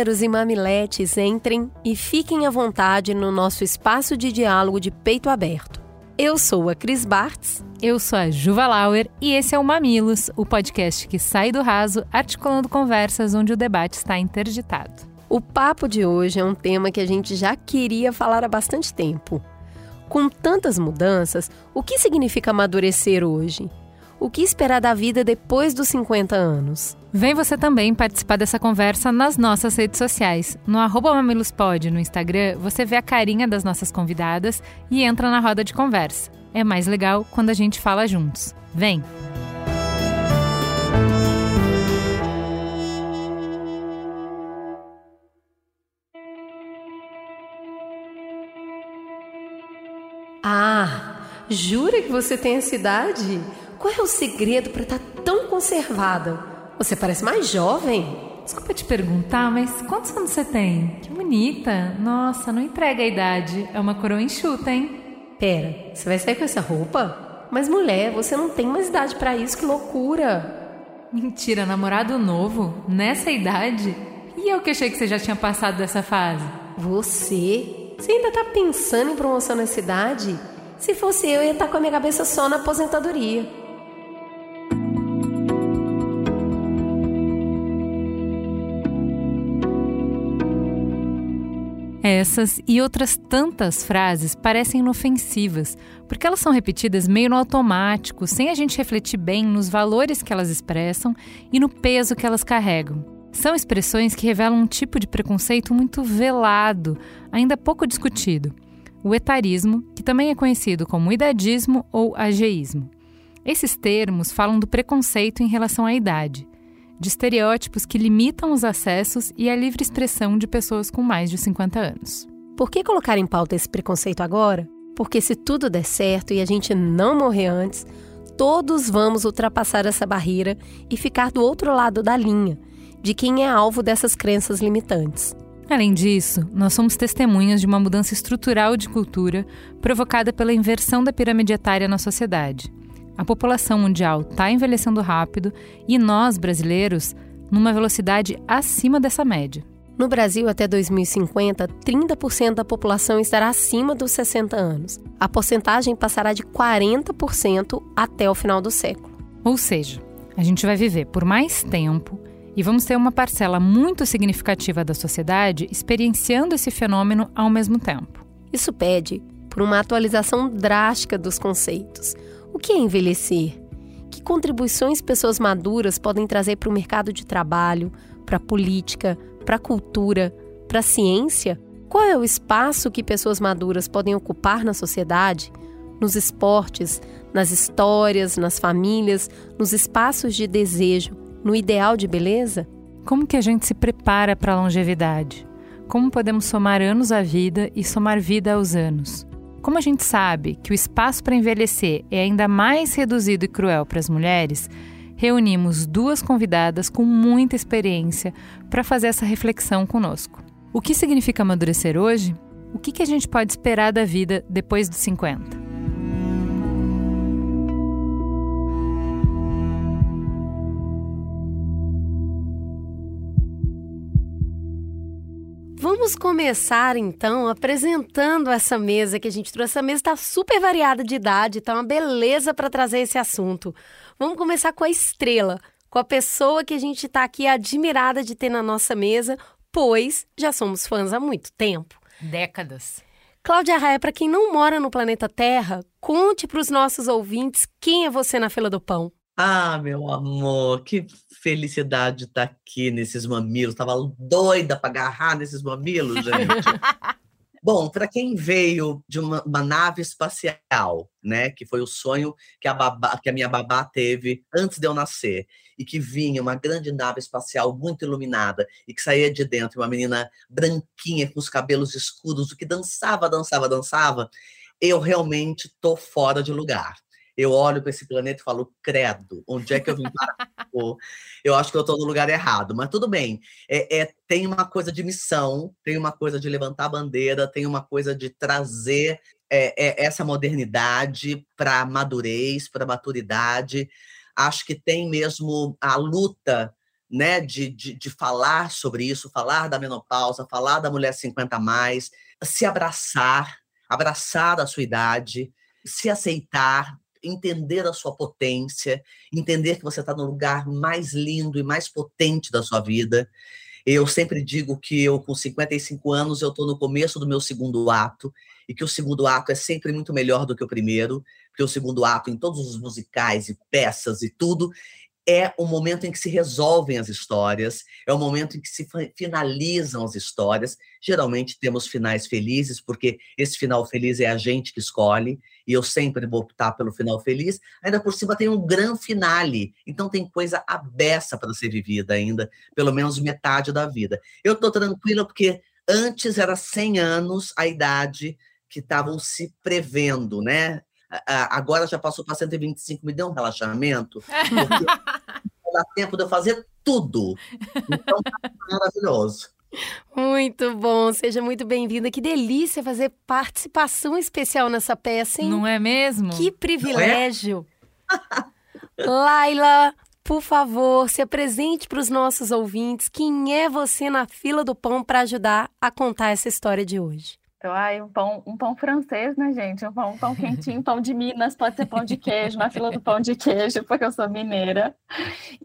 Mamileiros e mamiletes, entrem e fiquem à vontade no nosso espaço de diálogo de peito aberto. Eu sou a Cris Bartz. Eu sou a Juva Lauer e esse é o Mamilos, o podcast que sai do raso articulando conversas onde o debate está interditado. O papo de hoje é um tema que a gente já queria falar há bastante tempo. Com tantas mudanças, o que significa amadurecer hoje? O que esperar da vida depois dos 50 anos? Vem você também participar dessa conversa nas nossas redes sociais. No arroba mamilospod no Instagram, você vê a carinha das nossas convidadas e entra na roda de conversa. É mais legal quando a gente fala juntos. Vem! Ah, jura que você tem essa idade? Qual é o segredo para estar tá tão conservada? Você parece mais jovem. Desculpa te perguntar, mas quantos anos você tem? Que bonita. Nossa, não entrega a idade. É uma coroa enxuta, hein? Pera, você vai sair com essa roupa? Mas mulher, você não tem mais idade para isso, que loucura. Mentira, namorado novo? Nessa idade? E eu que achei que você já tinha passado dessa fase? Você? Você ainda tá pensando em promoção nessa idade? Se fosse eu, eu ia estar tá com a minha cabeça só na aposentadoria. Essas e outras tantas frases parecem inofensivas, porque elas são repetidas meio no automático, sem a gente refletir bem nos valores que elas expressam e no peso que elas carregam. São expressões que revelam um tipo de preconceito muito velado, ainda pouco discutido. O etarismo, que também é conhecido como idadismo ou ageísmo. Esses termos falam do preconceito em relação à idade de estereótipos que limitam os acessos e a livre expressão de pessoas com mais de 50 anos. Por que colocar em pauta esse preconceito agora? Porque se tudo der certo e a gente não morrer antes, todos vamos ultrapassar essa barreira e ficar do outro lado da linha, de quem é alvo dessas crenças limitantes. Além disso, nós somos testemunhas de uma mudança estrutural de cultura provocada pela inversão da pirâmide etária na sociedade. A população mundial está envelhecendo rápido e nós, brasileiros, numa velocidade acima dessa média. No Brasil, até 2050, 30% da população estará acima dos 60 anos. A porcentagem passará de 40% até o final do século. Ou seja, a gente vai viver por mais tempo e vamos ter uma parcela muito significativa da sociedade experienciando esse fenômeno ao mesmo tempo. Isso pede por uma atualização drástica dos conceitos que é envelhecer? Que contribuições pessoas maduras podem trazer para o mercado de trabalho, para a política, para a cultura, para a ciência? Qual é o espaço que pessoas maduras podem ocupar na sociedade, nos esportes, nas histórias, nas famílias, nos espaços de desejo, no ideal de beleza? Como que a gente se prepara para a longevidade? Como podemos somar anos à vida e somar vida aos anos? Como a gente sabe que o espaço para envelhecer é ainda mais reduzido e cruel para as mulheres, reunimos duas convidadas com muita experiência para fazer essa reflexão conosco. O que significa amadurecer hoje? O que, que a gente pode esperar da vida depois dos 50? Vamos começar então apresentando essa mesa que a gente trouxe. Essa mesa está super variada de idade, está uma beleza para trazer esse assunto. Vamos começar com a estrela, com a pessoa que a gente está aqui admirada de ter na nossa mesa, pois já somos fãs há muito tempo. Décadas. Cláudia Raia, para quem não mora no planeta Terra, conte para os nossos ouvintes quem é você na fila do pão. Ah, meu amor, que felicidade estar tá aqui nesses mamilos. Tava doida para agarrar nesses mamilos, gente. Bom, para quem veio de uma, uma, nave espacial, né, que foi o sonho que a, babá, que a minha babá teve antes de eu nascer, e que vinha uma grande nave espacial muito iluminada e que saía de dentro uma menina branquinha com os cabelos escuros, o que dançava, dançava, dançava. eu realmente estou fora de lugar. Eu olho para esse planeta e falo, credo, onde é que eu vim parar? eu acho que eu estou no lugar errado, mas tudo bem. É, é, tem uma coisa de missão, tem uma coisa de levantar a bandeira, tem uma coisa de trazer é, é, essa modernidade para madurez, para maturidade. Acho que tem mesmo a luta né, de, de, de, falar sobre isso, falar da menopausa, falar da mulher 50 a mais, se abraçar, abraçar a sua idade, se aceitar, entender a sua potência, entender que você está no lugar mais lindo e mais potente da sua vida. Eu sempre digo que eu, com 55 anos, eu estou no começo do meu segundo ato, e que o segundo ato é sempre muito melhor do que o primeiro, porque o segundo ato, em todos os musicais e peças e tudo, é o momento em que se resolvem as histórias, é o momento em que se finalizam as histórias. Geralmente temos finais felizes, porque esse final feliz é a gente que escolhe, e eu sempre vou optar pelo final feliz. Ainda por cima tem um grande finale, então tem coisa abessa para ser vivida ainda, pelo menos metade da vida. Eu estou tranquila porque antes era 100 anos a idade que estavam se prevendo, né? agora já passou para 125, me deu um relaxamento, porque dá tempo de eu fazer tudo. Então, tá maravilhoso. Muito bom, seja muito bem-vinda. Que delícia fazer participação especial nessa peça, hein? Não é mesmo? Que privilégio. É? Laila, por favor, se apresente para os nossos ouvintes. Quem é você na fila do pão para ajudar a contar essa história de hoje? Então, ai, um pão, um pão francês, né, gente? Um pão, um pão quentinho, pão de Minas, pode ser pão de queijo, na fila do pão de queijo, porque eu sou mineira.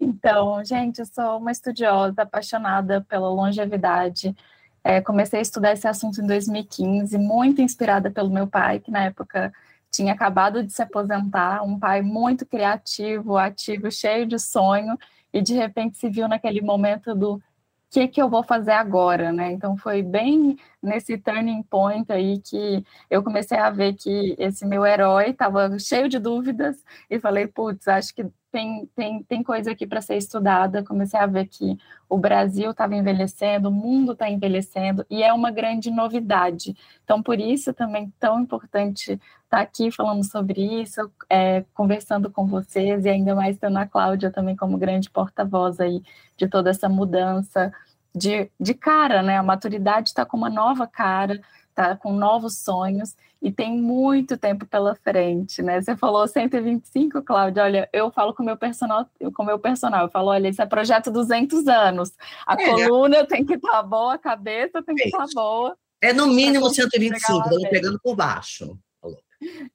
Então, gente, eu sou uma estudiosa, apaixonada pela longevidade. É, comecei a estudar esse assunto em 2015, muito inspirada pelo meu pai, que na época tinha acabado de se aposentar, um pai muito criativo, ativo, cheio de sonho, e de repente se viu naquele momento do que, que eu vou fazer agora, né? Então foi bem nesse turning point aí que eu comecei a ver que esse meu herói estava cheio de dúvidas e falei, putz, acho que tem, tem, tem coisa aqui para ser estudada. Comecei a ver que o Brasil estava envelhecendo, o mundo está envelhecendo e é uma grande novidade. Então, por isso também tão importante estar tá aqui falando sobre isso, é, conversando com vocês e ainda mais tendo a Cláudia também como grande porta-voz aí de toda essa mudança de, de cara, né? A maturidade está com uma nova cara, tá com novos sonhos e tem muito tempo pela frente, né? Você falou 125, Cláudia. Olha, eu falo com meu personal, com meu personal, eu falo, olha, isso é projeto 200 anos. A é, coluna tem que estar tá boa, a cabeça tem que estar tá boa. É no mínimo 125, estamos pegando por baixo.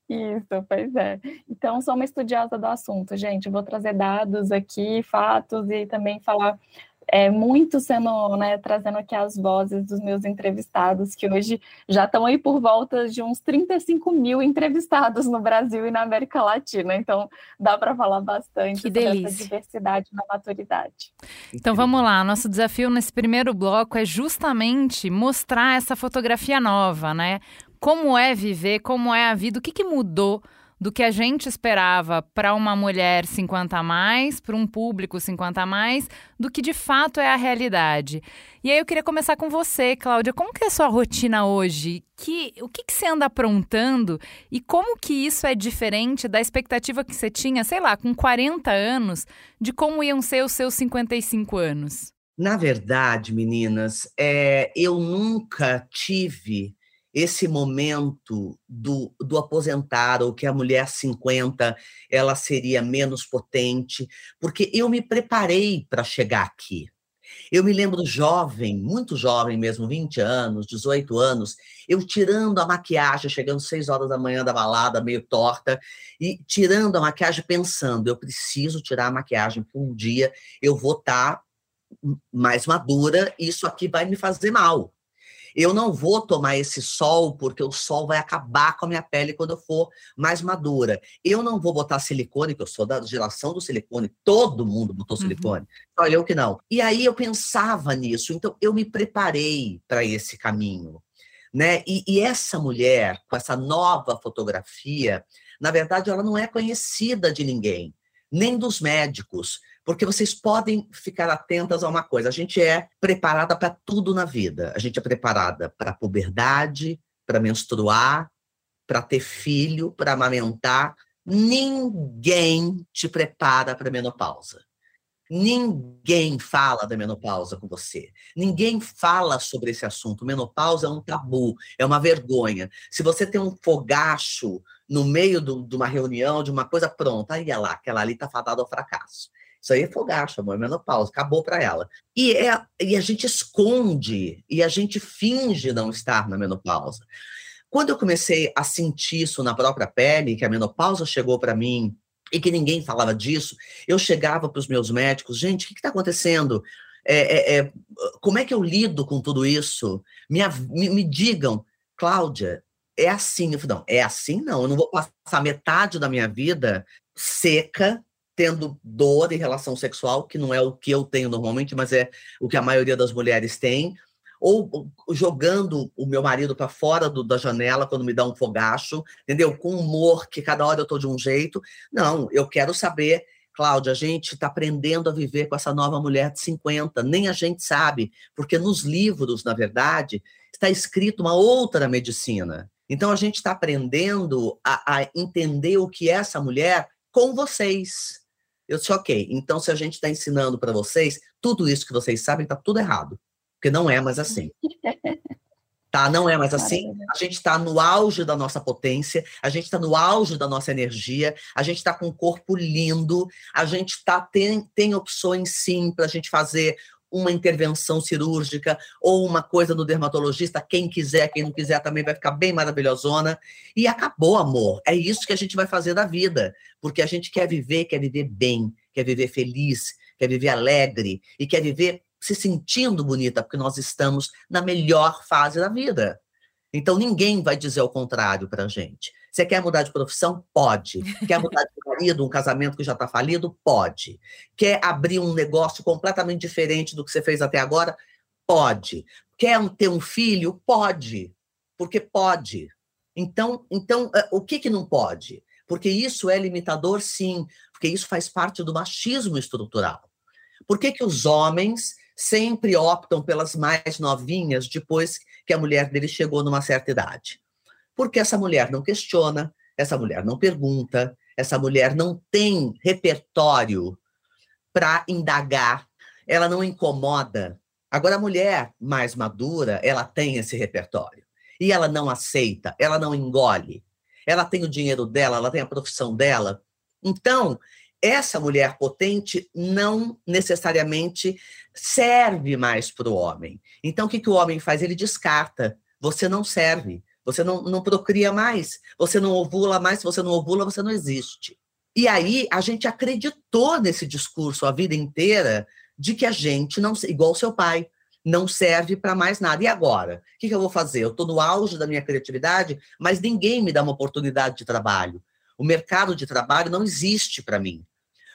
Isso, pois é. Então, sou uma estudiosa do assunto, gente. vou trazer dados aqui, fatos e também falar é, muito sendo, né, trazendo aqui as vozes dos meus entrevistados, que hoje já estão aí por volta de uns 35 mil entrevistados no Brasil e na América Latina. Então, dá para falar bastante que sobre delícia. essa diversidade na maturidade. Então, vamos lá. Nosso desafio nesse primeiro bloco é justamente mostrar essa fotografia nova, né? Como é viver, como é a vida, o que, que mudou do que a gente esperava para uma mulher 50 a mais, para um público 50 a mais, do que de fato é a realidade. E aí eu queria começar com você, Cláudia. Como que é a sua rotina hoje? Que, o que, que você anda aprontando e como que isso é diferente da expectativa que você tinha, sei lá, com 40 anos, de como iam ser os seus 55 anos? Na verdade, meninas, é, eu nunca tive esse momento do, do aposentar ou que a mulher 50 ela seria menos potente, porque eu me preparei para chegar aqui. Eu me lembro jovem, muito jovem mesmo, 20 anos, 18 anos, eu tirando a maquiagem, chegando 6 horas da manhã da balada, meio torta, e tirando a maquiagem, pensando, eu preciso tirar a maquiagem por um dia, eu vou estar tá mais madura, isso aqui vai me fazer mal. Eu não vou tomar esse sol porque o sol vai acabar com a minha pele quando eu for mais madura. Eu não vou botar silicone, que eu sou da geração do silicone, todo mundo botou uhum. silicone, só eu que não. E aí eu pensava nisso, então eu me preparei para esse caminho. Né? E, e essa mulher, com essa nova fotografia, na verdade, ela não é conhecida de ninguém, nem dos médicos porque vocês podem ficar atentas a uma coisa: a gente é preparada para tudo na vida. A gente é preparada para a puberdade, para menstruar, para ter filho, para amamentar, ninguém te prepara para a menopausa. Ninguém fala da menopausa com você. Ninguém fala sobre esse assunto. Menopausa é um tabu, é uma vergonha. Se você tem um fogacho no meio do, de uma reunião, de uma coisa pronta, aí é lá, aquela ali está fadada ao fracasso. Isso aí é fogacho, amor, é menopausa, acabou para ela. E, é, e a gente esconde, e a gente finge não estar na menopausa. Quando eu comecei a sentir isso na própria pele, que a menopausa chegou para mim e que ninguém falava disso, eu chegava para os meus médicos, gente, o que está acontecendo? É, é, é, como é que eu lido com tudo isso? Me, me, me digam, Cláudia, é assim? Eu falei, não, é assim não, eu não vou passar metade da minha vida seca, tendo dor em relação sexual, que não é o que eu tenho normalmente, mas é o que a maioria das mulheres tem, ou jogando o meu marido para fora do, da janela quando me dá um fogacho, entendeu? Com humor, que cada hora eu tô de um jeito. Não, eu quero saber, Cláudia, a gente está aprendendo a viver com essa nova mulher de 50, nem a gente sabe, porque nos livros, na verdade, está escrito uma outra medicina. Então a gente está aprendendo a, a entender o que é essa mulher com vocês. Eu disse, ok, então se a gente está ensinando para vocês, tudo isso que vocês sabem está tudo errado porque não é mais assim. Tá, não é mais assim. A gente está no auge da nossa potência, a gente está no auge da nossa energia, a gente está com um corpo lindo, a gente tá, tem, tem opções sim para a gente fazer uma intervenção cirúrgica ou uma coisa no dermatologista. Quem quiser, quem não quiser também vai ficar bem maravilhosona. E acabou, amor. É isso que a gente vai fazer da vida, porque a gente quer viver, quer viver bem, quer viver feliz, quer viver alegre e quer viver se sentindo bonita, porque nós estamos na melhor fase da vida. Então ninguém vai dizer o contrário para a gente. Você quer mudar de profissão? Pode. Quer mudar de marido, um casamento que já está falido? Pode. Quer abrir um negócio completamente diferente do que você fez até agora? Pode. Quer ter um filho? Pode. Porque pode. Então, então eh, o que, que não pode? Porque isso é limitador, sim. Porque isso faz parte do machismo estrutural. Por que, que os homens sempre optam pelas mais novinhas depois que a mulher dele chegou numa certa idade. Porque essa mulher não questiona, essa mulher não pergunta, essa mulher não tem repertório para indagar, ela não incomoda. Agora, a mulher mais madura, ela tem esse repertório. E ela não aceita, ela não engole. Ela tem o dinheiro dela, ela tem a profissão dela. Então, essa mulher potente não necessariamente serve mais para o homem. Então, o que, que o homem faz? Ele descarta. Você não serve. Você não, não procria mais. Você não ovula mais. Se você não ovula, você não existe. E aí, a gente acreditou nesse discurso a vida inteira de que a gente não, igual seu pai, não serve para mais nada. E agora? O que, que eu vou fazer? Eu estou no auge da minha criatividade, mas ninguém me dá uma oportunidade de trabalho. O mercado de trabalho não existe para mim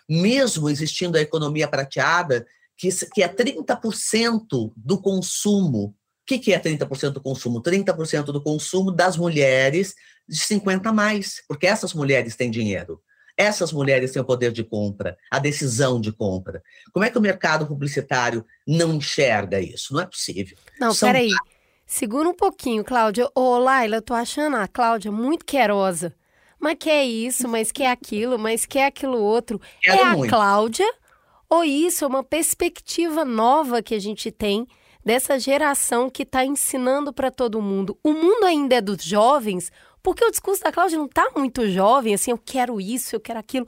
mesmo existindo a economia prateada, que, que é 30% do consumo. O que, que é 30% do consumo? 30% do consumo das mulheres de 50 a mais, porque essas mulheres têm dinheiro. Essas mulheres têm o poder de compra, a decisão de compra. Como é que o mercado publicitário não enxerga isso? Não é possível. Não, São... peraí. Segura um pouquinho, Cláudia. Ô, Laila, eu tô achando a Cláudia muito querosa mas quer isso, mas quer aquilo, mas quer aquilo outro. Quero é muito. a Cláudia? Ou isso é uma perspectiva nova que a gente tem dessa geração que está ensinando para todo mundo? O mundo ainda é dos jovens, porque o discurso da Cláudia não está muito jovem, assim, eu quero isso, eu quero aquilo.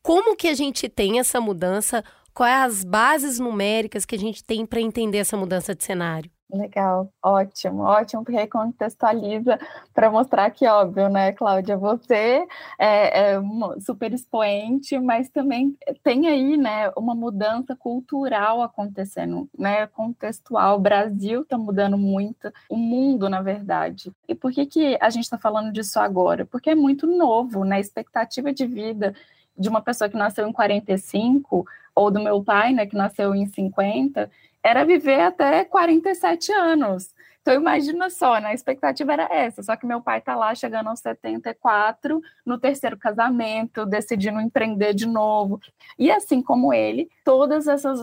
Como que a gente tem essa mudança? Quais as bases numéricas que a gente tem para entender essa mudança de cenário? Legal, ótimo, ótimo, porque recontextualiza para mostrar que, óbvio, né, Cláudia, você é, é super expoente, mas também tem aí, né, uma mudança cultural acontecendo, né, contextual. O Brasil está mudando muito, o mundo, na verdade. E por que, que a gente está falando disso agora? Porque é muito novo, né, a expectativa de vida de uma pessoa que nasceu em 45, ou do meu pai, né, que nasceu em 50, era viver até 47 anos. Então, imagina só, né? A expectativa era essa, só que meu pai está lá chegando aos 74, no terceiro casamento, decidindo empreender de novo. E assim como ele, toda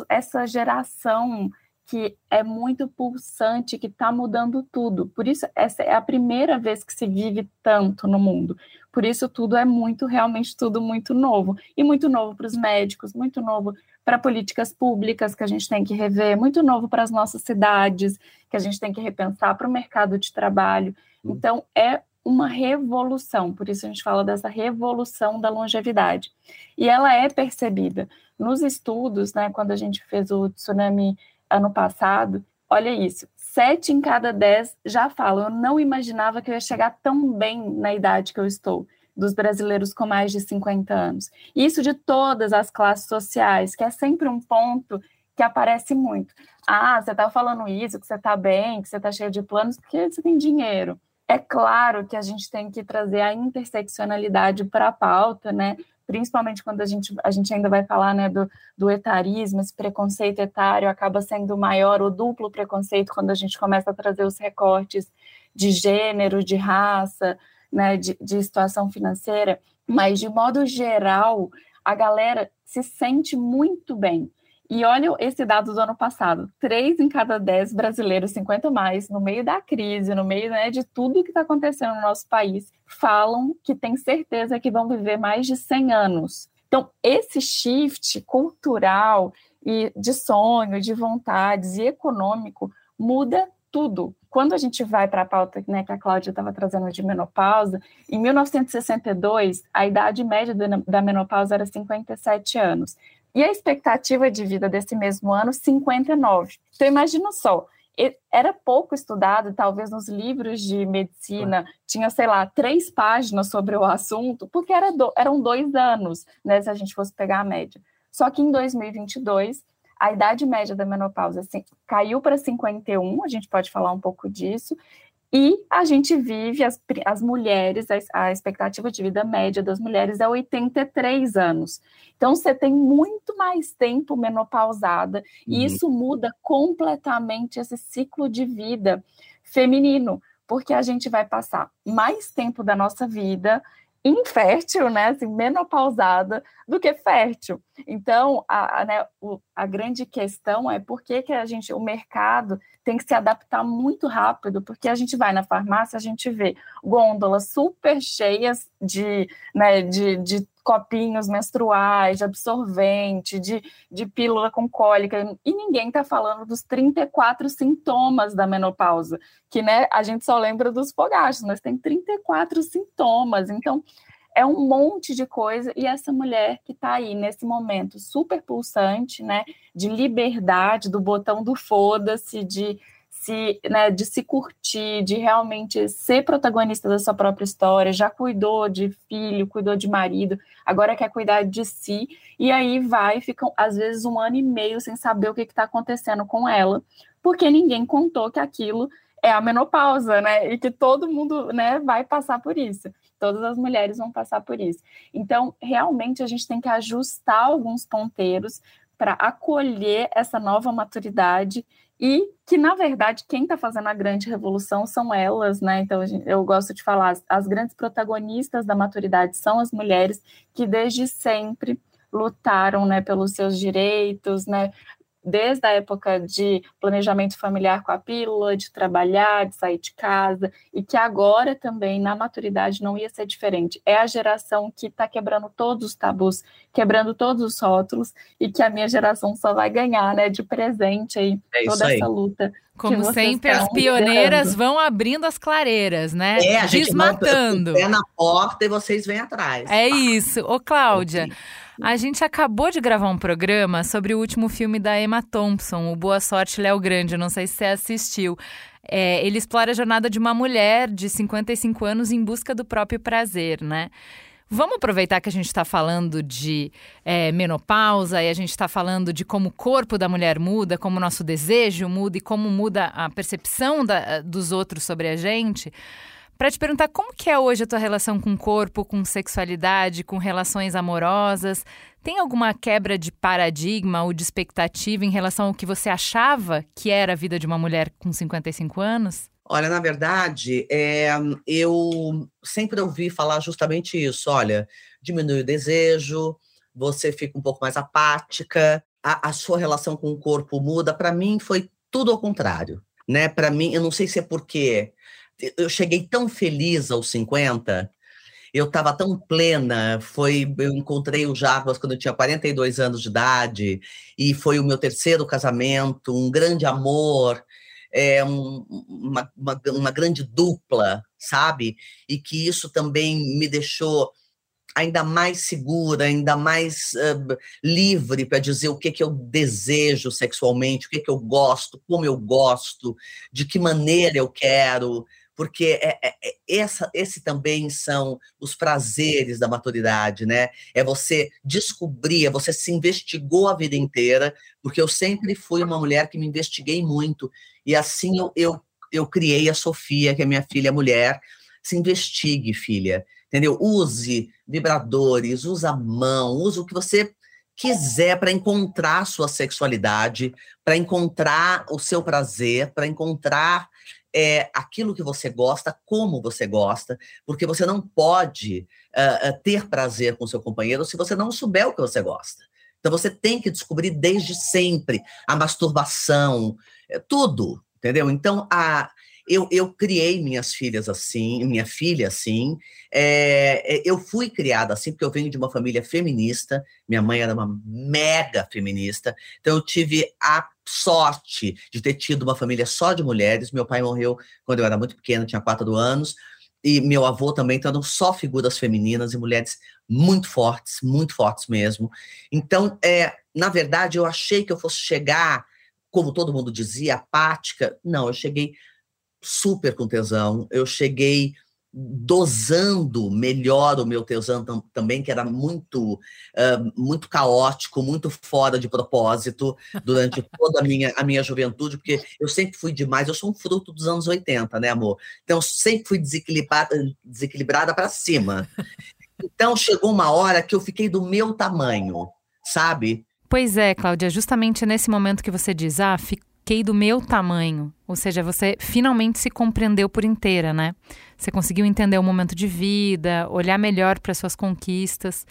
essa geração que é muito pulsante, que está mudando tudo. Por isso, essa é a primeira vez que se vive tanto no mundo. Por isso, tudo é muito, realmente, tudo muito novo. E muito novo para os médicos, muito novo para políticas públicas que a gente tem que rever, muito novo para as nossas cidades, que a gente tem que repensar para o mercado de trabalho. Hum. Então, é uma revolução, por isso a gente fala dessa revolução da longevidade. E ela é percebida. Nos estudos, né, quando a gente fez o tsunami ano passado, olha isso, sete em cada dez já falam, eu não imaginava que eu ia chegar tão bem na idade que eu estou, dos brasileiros com mais de 50 anos. Isso de todas as classes sociais, que é sempre um ponto que aparece muito. Ah, você está falando isso, que você está bem, que você está cheio de planos, porque você tem dinheiro. É claro que a gente tem que trazer a interseccionalidade para a pauta, né? principalmente quando a gente, a gente ainda vai falar né, do, do etarismo, esse preconceito etário acaba sendo maior, o duplo preconceito, quando a gente começa a trazer os recortes de gênero, de raça, né, de, de situação financeira, mas de modo geral, a galera se sente muito bem. E olha esse dado do ano passado: três em cada dez brasileiros, 50 mais, no meio da crise, no meio né, de tudo que está acontecendo no nosso país, falam que tem certeza que vão viver mais de 100 anos. Então, esse shift cultural e de sonho, de vontades e econômico muda tudo. Quando a gente vai para a pauta né, que a Cláudia estava trazendo de menopausa, em 1962, a idade média da menopausa era 57 anos. E a expectativa de vida desse mesmo ano, 59. Então, imagina só, era pouco estudado, talvez nos livros de medicina, tinha, sei lá, três páginas sobre o assunto, porque era do, eram dois anos, né, se a gente fosse pegar a média. Só que em 2022, a idade média da menopausa assim, caiu para 51, a gente pode falar um pouco disso, e a gente vive, as, as mulheres, a, a, expectativa de vida média das mulheres é 83 anos. Então, você tem muito mais tempo menopausada, uhum. e isso muda completamente esse ciclo de vida feminino, porque a gente vai passar mais tempo da nossa vida infértil, né, assim, menopausada, do que fértil. Então, a, a, né, o, a grande questão é por que, que a gente, o mercado tem que se adaptar muito rápido, porque a gente vai na farmácia, a gente vê gôndolas super cheias de, né, de, de copinhos menstruais, de absorvente, de, de pílula com cólica, e ninguém está falando dos 34 sintomas da menopausa, que né, a gente só lembra dos fogachos, mas tem 34 sintomas, então é um monte de coisa, e essa mulher que está aí nesse momento super pulsante, né, de liberdade, do botão do foda-se, de se, né, de se curtir, de realmente ser protagonista da sua própria história, já cuidou de filho, cuidou de marido, agora quer cuidar de si, e aí vai, ficam às vezes um ano e meio sem saber o que está acontecendo com ela, porque ninguém contou que aquilo é a menopausa, né? E que todo mundo, né, vai passar por isso. Todas as mulheres vão passar por isso. Então, realmente a gente tem que ajustar alguns ponteiros para acolher essa nova maturidade e que, na verdade, quem está fazendo a grande revolução são elas, né? Então, eu gosto de falar, as, as grandes protagonistas da maturidade são as mulheres que desde sempre lutaram, né, pelos seus direitos, né, desde a época de planejamento familiar com a pílula, de trabalhar, de sair de casa, e que agora também, na maturidade, não ia ser diferente. É a geração que está quebrando todos os tabus, quebrando todos os rótulos, e que a minha geração só vai ganhar, né, de presente aí, é toda aí. essa luta. Como sempre, as pioneiras liderando. vão abrindo as clareiras, né? É, a gente Desmatando. Pé na porta e vocês vêm atrás. É isso. Ô, Cláudia, a gente acabou de gravar um programa sobre o último filme da Emma Thompson, o Boa Sorte Léo Grande. Não sei se você assistiu. É, ele explora a jornada de uma mulher de 55 anos em busca do próprio prazer, né? Vamos aproveitar que a gente está falando de é, menopausa e a gente está falando de como o corpo da mulher muda, como o nosso desejo muda e como muda a percepção da, dos outros sobre a gente para te perguntar como que é hoje a tua relação com o corpo, com sexualidade, com relações amorosas. Tem alguma quebra de paradigma ou de expectativa em relação ao que você achava que era a vida de uma mulher com 55 anos? Olha, na verdade, é, eu sempre ouvi falar justamente isso. Olha, diminui o desejo, você fica um pouco mais apática, a, a sua relação com o corpo muda. Para mim, foi tudo ao contrário, né? Para mim, eu não sei se é porque eu cheguei tão feliz aos 50, eu estava tão plena, foi, eu encontrei o Jarbas quando eu tinha 42 anos de idade, e foi o meu terceiro casamento, um grande amor, é, um, uma, uma, uma grande dupla, sabe? E que isso também me deixou ainda mais segura, ainda mais uh, livre para dizer o que, que eu desejo sexualmente, o que, que eu gosto, como eu gosto, de que maneira eu quero, porque é, é, é, essa, esse também são os prazeres da maturidade, né? É você descobrir, é você se investigou a vida inteira, porque eu sempre fui uma mulher que me investiguei muito, e assim eu, eu, eu criei a Sofia, que é minha filha mulher. Se investigue, filha, entendeu? Use vibradores, use a mão, use o que você quiser para encontrar sua sexualidade, para encontrar o seu prazer, para encontrar é, aquilo que você gosta, como você gosta, porque você não pode uh, ter prazer com seu companheiro se você não souber o que você gosta. Então você tem que descobrir desde sempre a masturbação, é, tudo, entendeu? Então a, eu, eu criei minhas filhas assim, minha filha assim. É, eu fui criada assim, porque eu venho de uma família feminista. Minha mãe era uma mega feminista. Então, eu tive a sorte de ter tido uma família só de mulheres. Meu pai morreu quando eu era muito pequena, tinha quatro anos. E meu avô também, eram só figuras femininas e mulheres muito fortes, muito fortes mesmo. Então, é, na verdade, eu achei que eu fosse chegar, como todo mundo dizia, apática. Não, eu cheguei super com tesão. Eu cheguei dosando melhor o meu tesão tam, também, que era muito, uh, muito caótico, muito fora de propósito durante toda a minha, a minha juventude, porque eu sempre fui demais, eu sou um fruto dos anos 80, né, amor? Então, eu sempre fui desequilibrada, desequilibrada para cima. Então, chegou uma hora que eu fiquei do meu tamanho, sabe? Pois é, Cláudia, justamente nesse momento que você diz, ah, fiquei do meu tamanho. Ou seja, você finalmente se compreendeu por inteira, né? Você conseguiu entender o momento de vida, olhar melhor para suas conquistas.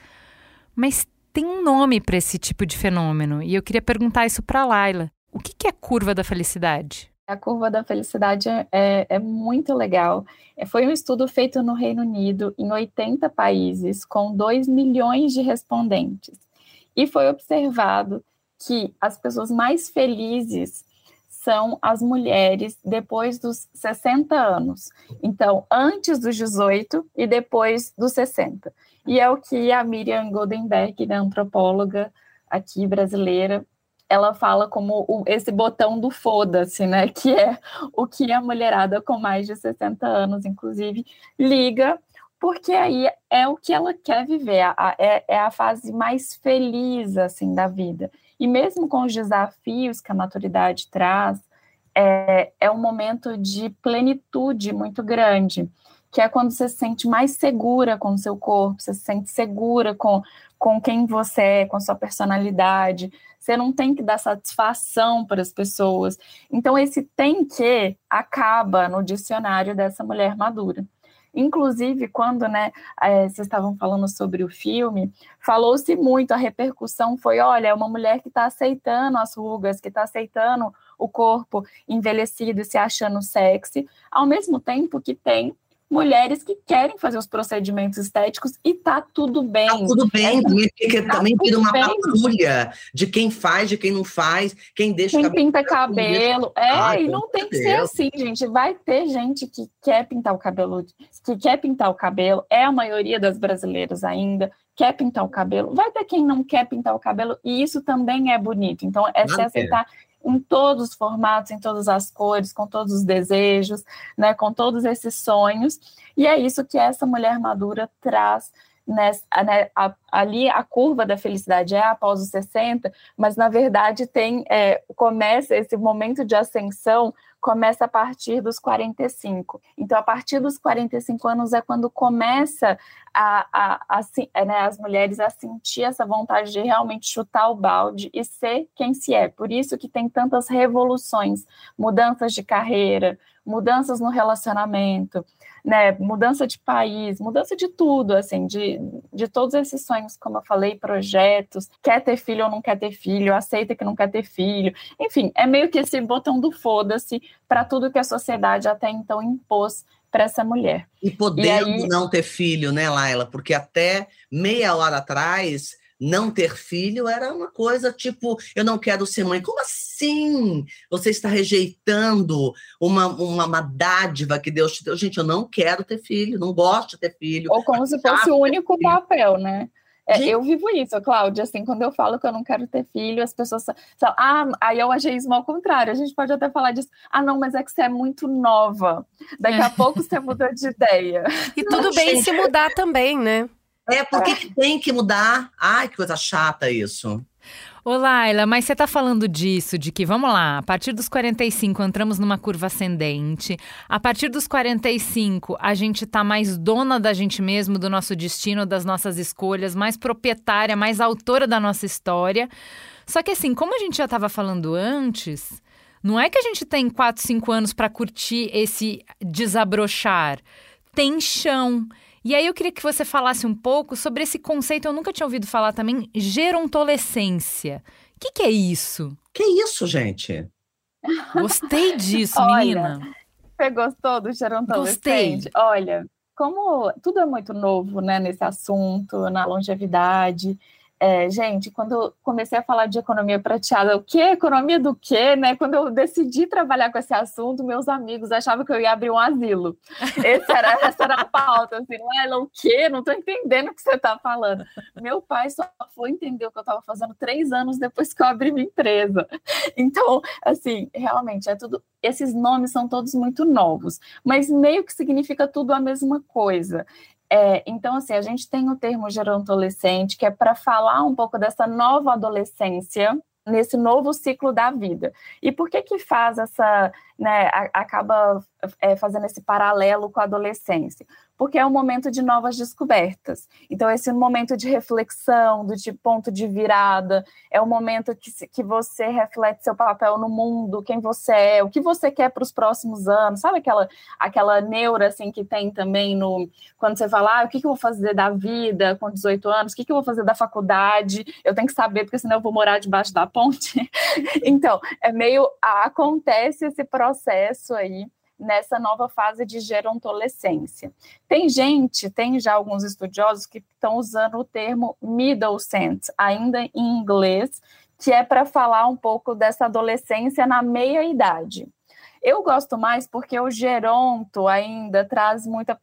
Mas tem um nome para esse tipo de fenômeno e eu queria perguntar isso para Laila. O que, que é curva da felicidade? A curva da felicidade é, é muito legal. É, foi um estudo feito no Reino Unido, em 80 países, com 2 milhões de respondentes. E foi observado que as pessoas mais felizes são as mulheres depois dos 60 anos. Então, antes dos 18 e depois dos 60. E é o que a Miriam Goldenberg, né, antropóloga aqui brasileira, ela fala como o, esse botão do foda-se, né? Que é o que a mulherada com mais de 60 anos, inclusive, liga, porque aí é o que ela quer viver, a, é, é a fase mais feliz, assim, da vida. E mesmo com os desafios que a maturidade traz, é, é um momento de plenitude muito grande, que é quando você se sente mais segura com o seu corpo, você se sente segura com, com quem você é, com a sua personalidade. Você não tem que dar satisfação para as pessoas. Então, esse tem que acaba no dicionário dessa mulher madura. Inclusive, quando né, é, vocês estavam falando sobre o filme, falou-se muito, a repercussão foi: olha, é uma mulher que está aceitando as rugas, que está aceitando o corpo envelhecido e se achando sexy, ao mesmo tempo que tem mulheres que querem fazer os procedimentos estéticos e tá tudo bem. Tá tudo bem, é, também, porque tá também vira uma bem. patrulha de quem faz, de quem não faz, quem deixa quem cabelo. pinta cabelo. É, Ai, e não tem que ser assim, gente. Vai ter gente que quer pintar o cabelo, que quer pintar o cabelo, é a maioria das brasileiras ainda, quer pintar o cabelo. Vai ter quem não quer pintar o cabelo, e isso também é bonito. Então, é se aceitar em todos os formatos, em todas as cores, com todos os desejos, né, com todos esses sonhos. E é isso que essa mulher madura traz Nessa, né, a, ali a curva da felicidade é após os 60, mas na verdade tem é, começa esse momento de ascensão começa a partir dos 45. Então, a partir dos 45 anos é quando começa a, a, a, a né, as mulheres a sentir essa vontade de realmente chutar o balde e ser quem se é. Por isso que tem tantas revoluções, mudanças de carreira, mudanças no relacionamento, né, mudança de país, mudança de tudo, assim, de, de todos esses sonhos como eu falei, projetos, quer ter filho ou não quer ter filho, aceita que não quer ter filho. Enfim, é meio que esse botão do foda-se para tudo que a sociedade até então impôs para essa mulher. E podendo e aí... não ter filho, né, Laila? Porque até meia hora atrás não ter filho era uma coisa tipo, eu não quero ser mãe. Como assim? Você está rejeitando uma, uma, uma dádiva que Deus te deu. Gente, eu não quero ter filho, não gosto de ter filho. Ou como se fosse o único papel, né? É, eu vivo isso, Cláudia, assim, quando eu falo que eu não quero ter filho, as pessoas falam, ah, aí é o ageísmo ao contrário, a gente pode até falar disso, ah, não, mas é que você é muito nova, daqui a pouco você muda de ideia. E tudo não, bem gente... se mudar também, né? É, por que tem que mudar? Ai, que coisa chata isso. Ô Laila, mas você está falando disso, de que, vamos lá, a partir dos 45 entramos numa curva ascendente, a partir dos 45 a gente está mais dona da gente mesmo, do nosso destino, das nossas escolhas, mais proprietária, mais autora da nossa história. Só que assim, como a gente já estava falando antes, não é que a gente tem 4, 5 anos para curtir esse desabrochar. Tem chão. E aí eu queria que você falasse um pouco sobre esse conceito, eu nunca tinha ouvido falar também, gerontolescência. O que, que é isso? Que isso, gente? Gostei disso, menina. Você gostou do gerontolescente? Gostei. Olha, como tudo é muito novo, né, nesse assunto, na longevidade, é, gente, quando comecei a falar de economia prateada, o que? Economia do quê? Né? Quando eu decidi trabalhar com esse assunto, meus amigos achavam que eu ia abrir um asilo. Era, essa era a pauta, assim, Laila, o quê? Não estou entendendo o que você está falando. Meu pai só foi entender o que eu estava fazendo três anos depois que eu abri minha empresa. Então, assim, realmente, é tudo. Esses nomes são todos muito novos, mas meio que significa tudo a mesma coisa. É, então, assim, a gente tem o termo gerontolescente, que é para falar um pouco dessa nova adolescência, nesse novo ciclo da vida. E por que que faz essa, né, acaba é, fazendo esse paralelo com a adolescência? Porque é um momento de novas descobertas. Então, esse momento de reflexão, de ponto de virada, é o momento que, que você reflete seu papel no mundo, quem você é, o que você quer para os próximos anos. Sabe aquela, aquela neura assim, que tem também no quando você fala, ah, o que, que eu vou fazer da vida com 18 anos, o que, que eu vou fazer da faculdade, eu tenho que saber, porque senão eu vou morar debaixo da ponte. então, é meio. Acontece esse processo aí nessa nova fase de gerontolescência. Tem gente, tem já alguns estudiosos que estão usando o termo middle sense, ainda em inglês, que é para falar um pouco dessa adolescência na meia idade. Eu gosto mais porque o geronto ainda traz muita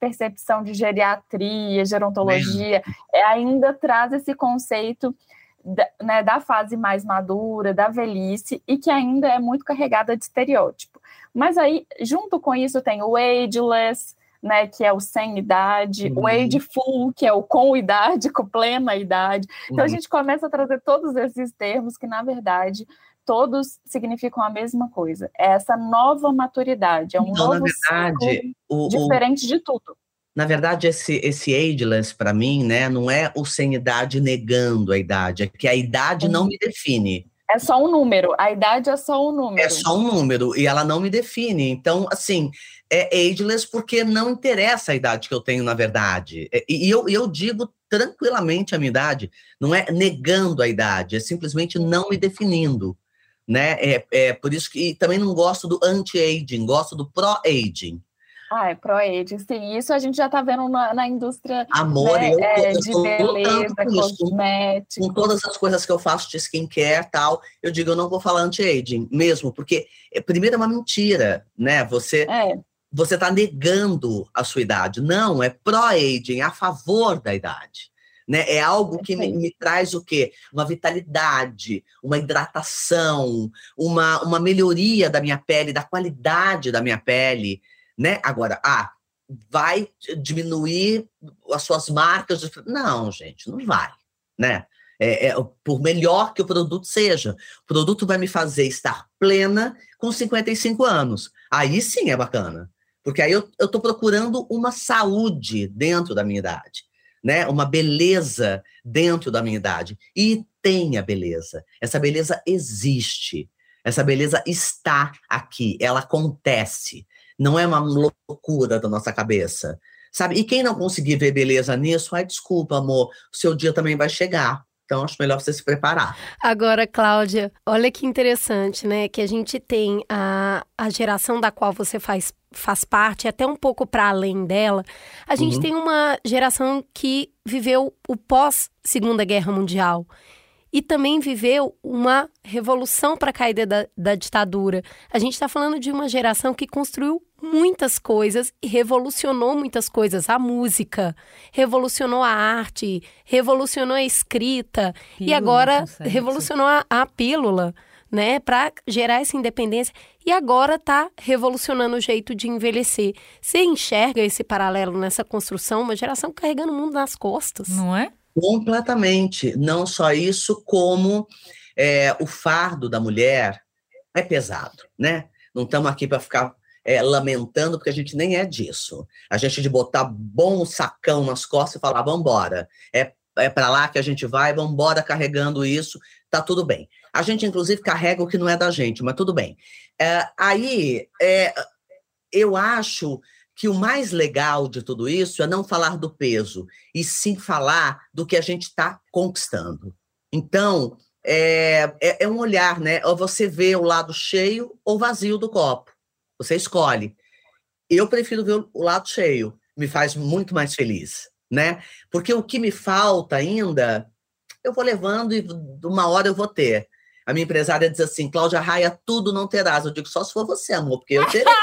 percepção de geriatria, gerontologia, é, ainda traz esse conceito da, né, da fase mais madura, da velhice, e que ainda é muito carregada de estereótipo. Mas aí, junto com isso, tem o ageless, né, que é o sem idade, uhum. o ageful, que é o com idade, com plena idade. Então uhum. a gente começa a trazer todos esses termos que, na verdade, todos significam a mesma coisa. É essa nova maturidade, é um então, novo verdade, o, diferente o, de tudo. Na verdade, esse, esse ageless, para mim, né, não é o sem idade negando a idade, é que a idade uhum. não me define. É só um número, a idade é só um número. É só um número, e ela não me define. Então, assim, é ageless porque não interessa a idade que eu tenho, na verdade. É, e eu, eu digo tranquilamente a minha idade, não é negando a idade, é simplesmente não me definindo. Né? É, é por isso que também não gosto do anti-aging, gosto do pro-aging. Ah, é pro-age, sim. Isso a gente já está vendo na, na, indústria Amor, né, eu, é, eu de beleza, cosméticos. Com todas as coisas que eu faço de skincare e tal, eu digo, eu não vou falar anti-aging mesmo, porque eh, primeiro é uma mentira, né? Você é. você está negando a sua idade. Não, é pró-aging, é a favor da idade. Né? É algo que me, me, traz o quê? Uma vitalidade, uma hidratação, uma, uma melhoria da minha pele, da qualidade da minha pele né? Agora, ah, vai diminuir as suas marcas? Não, gente, não vai, né? É, é, por melhor que o produto seja, o produto vai me fazer estar plena com 55 anos. Aí sim é bacana, porque aí eu estou procurando uma saúde dentro da minha idade, né? Uma beleza dentro da minha idade. E tem a beleza. Essa beleza existe. Essa beleza está aqui, ela acontece. Não é uma loucura da nossa cabeça. sabe? E quem não conseguir ver beleza nisso, ai, desculpa, amor, o seu dia também vai chegar. Então, acho melhor você se preparar. Agora, Cláudia, olha que interessante, né? Que a gente tem a, a geração da qual você faz, faz parte, até um pouco para além dela. A gente Uhum. tem uma geração que viveu o pós-Segunda Guerra Mundial. E também viveu uma revolução para a caída da, da ditadura. A gente está falando de uma geração que construiu muitas coisas e revolucionou muitas coisas. A música, revolucionou a arte, revolucionou a escrita e Pílula agora com sexo. revolucionou a, a pílula, né, para gerar essa independência. E agora está revolucionando o jeito de envelhecer. Você enxerga esse paralelo nessa construção? Uma geração carregando o mundo nas costas. Não é? Completamente. Não só isso, como é, o fardo da mulher é pesado, né? Não estamos aqui para ficar é, lamentando, porque a gente nem é disso. A gente de botar bom sacão nas costas e falar, vamos embora. É, é para lá que a gente vai, vamos embora carregando isso, tá tudo bem. A gente, inclusive, carrega o que não é da gente, mas tudo bem. É, aí, é, eu acho que o mais legal de tudo isso é não falar do peso, e sim falar do que a gente está conquistando. Então, é, é, é um olhar, né? Ou você vê o lado cheio ou vazio do copo. Você escolhe. Eu prefiro ver o lado cheio, me faz muito mais feliz, né? Porque o que me falta ainda, eu vou levando e uma hora eu vou ter. A minha empresária diz assim, Cláudia Raia, tudo não terás. Eu digo, só se for você, amor, porque eu terei.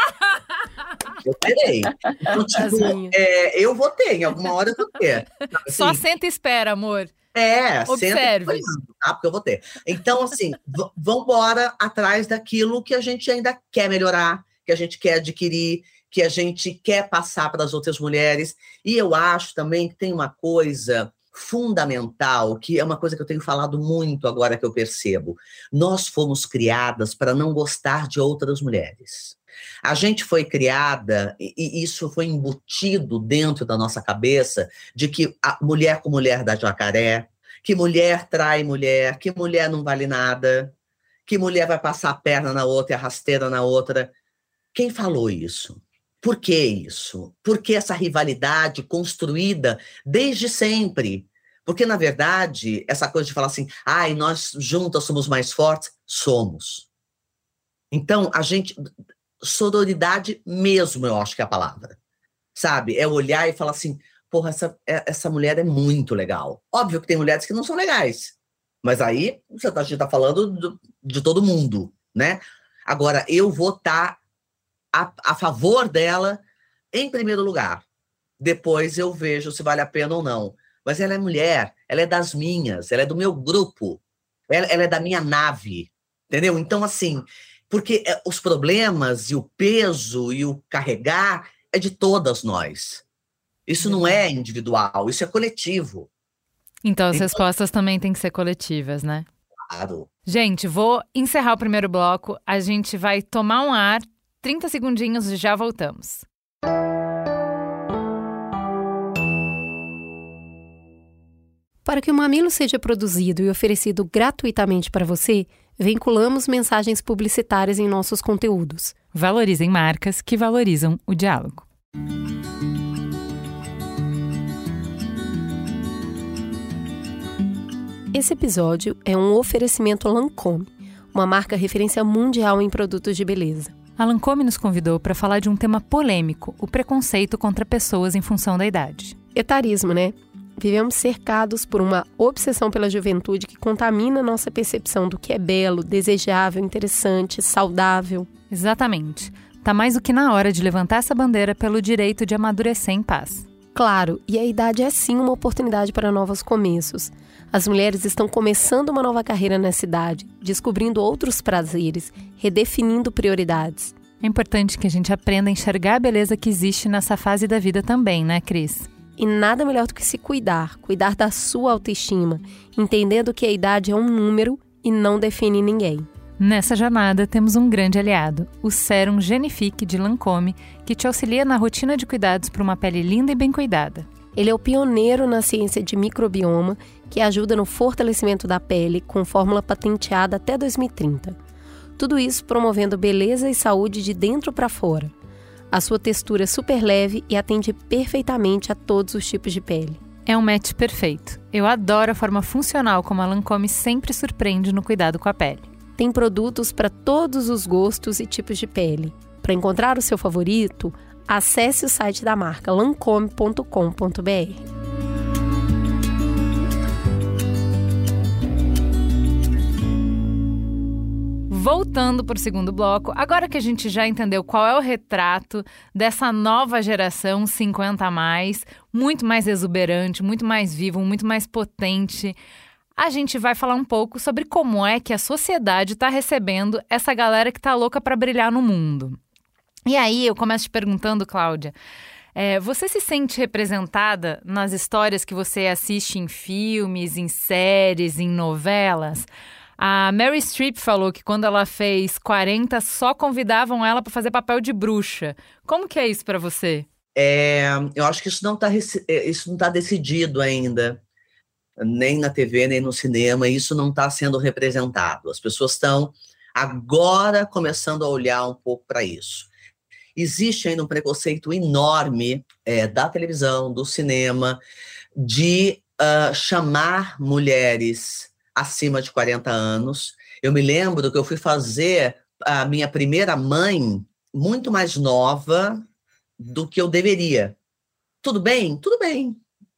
Eu terei. Então, tipo, é, eu vou ter, em alguma hora eu vou ter. Só Assim, senta e espera, amor. é, senta Observe. olhando, tá? Porque eu vou ter. Então, assim, vambora atrás daquilo que a gente ainda quer melhorar, que a gente quer adquirir, que a gente quer passar para as outras mulheres. E eu acho também que tem uma coisa fundamental, que é uma coisa que eu tenho falado muito agora que eu percebo. Nós fomos criadas para não gostar de outras mulheres. A gente foi criada, e isso foi embutido dentro da nossa cabeça, de que a mulher com mulher dá jacaré, que mulher trai mulher, que mulher não vale nada, que mulher vai passar a perna na outra e a rasteira na outra. Quem falou isso? Por que isso? Por que essa rivalidade construída desde sempre? Porque, na verdade, essa coisa de falar assim, ai, nós juntas somos mais fortes, somos. Então, a gente. Sororidade mesmo, eu acho que é a palavra. Sabe? É olhar e falar assim, porra, essa, é- essa mulher é muito legal. Óbvio que tem mulheres que não são legais. Mas aí você tá- a gente está falando do- de todo mundo, né? Agora, eu vou estar a, a favor dela em primeiro lugar. Depois eu vejo se vale a pena ou não. Mas ela é mulher, ela é das minhas, ela é do meu grupo, ela, ela é da minha nave, entendeu? Então, assim, porque é, os problemas e o peso e o carregar é de todas nós. Isso não é individual, isso é coletivo, Então as Então- respostas também têm que ser coletivas, né? claro. Gente, vou encerrar o primeiro bloco. A gente vai tomar um ar, 30 segundinhos e já voltamos. Para que o Mamilo seja produzido e oferecido gratuitamente para você, vinculamos mensagens publicitárias em nossos conteúdos. Valorizem marcas que valorizam o diálogo. Esse episódio é um oferecimento Lancôme, uma marca referência mundial em produtos de beleza. A Lancôme nos convidou para falar de um tema polêmico, o preconceito contra pessoas em função da idade. Etarismo, né? Vivemos cercados por uma obsessão pela juventude que contamina nossa percepção do que é belo, desejável, interessante, saudável. Exatamente. Tá mais do que na hora de levantar essa bandeira pelo direito de amadurecer em paz. Claro, e a idade é sim uma oportunidade para novos começos. As mulheres estão começando uma nova carreira nessa idade, descobrindo outros prazeres, redefinindo prioridades. É importante que a gente aprenda a enxergar a beleza que existe nessa fase da vida também, né, Cris? E nada melhor do que se cuidar, cuidar da sua autoestima, entendendo que a idade é um número e não define ninguém. Nessa jornada, temos um grande aliado, o Serum Genifique de Lancôme, que te auxilia na rotina de cuidados para uma pele linda e bem cuidada. Ele é o pioneiro na ciência de microbioma, que ajuda no fortalecimento da pele com fórmula patenteada até 2030. Tudo isso promovendo beleza e saúde de dentro para fora. A sua textura é super leve e atende perfeitamente a todos os tipos de pele. É um match perfeito. Eu adoro a forma funcional como a Lancome sempre surpreende no cuidado com a pele. Tem produtos para todos os gostos e tipos de pele. Para encontrar o seu favorito, acesse o site da marca lancome.com.br. Voltando para o segundo bloco, agora que a gente já entendeu qual é o retrato dessa nova geração 50 a mais, muito mais exuberante, muito mais vivo, muito mais potente, a gente vai falar um pouco sobre como é que a sociedade está recebendo essa galera que está louca para brilhar no mundo. E aí eu começo te perguntando, Cláudia, é, você se sente representada nas histórias que você assiste em filmes, em séries, em novelas? A Mary Streep falou que quando ela fez 40, só convidavam ela para fazer papel de bruxa. Como que é isso para você? É, eu acho que isso não está é, tá decidido ainda, nem na TV, nem no cinema, isso não está sendo representado. As pessoas estão agora começando a olhar um pouco para isso. Existe ainda um preconceito enorme é, da televisão, do cinema, de uh, chamar mulheres acima de 40 anos. Eu me lembro que eu fui fazer a minha primeira mãe muito mais nova do que eu deveria. Tudo bem? Tudo bem.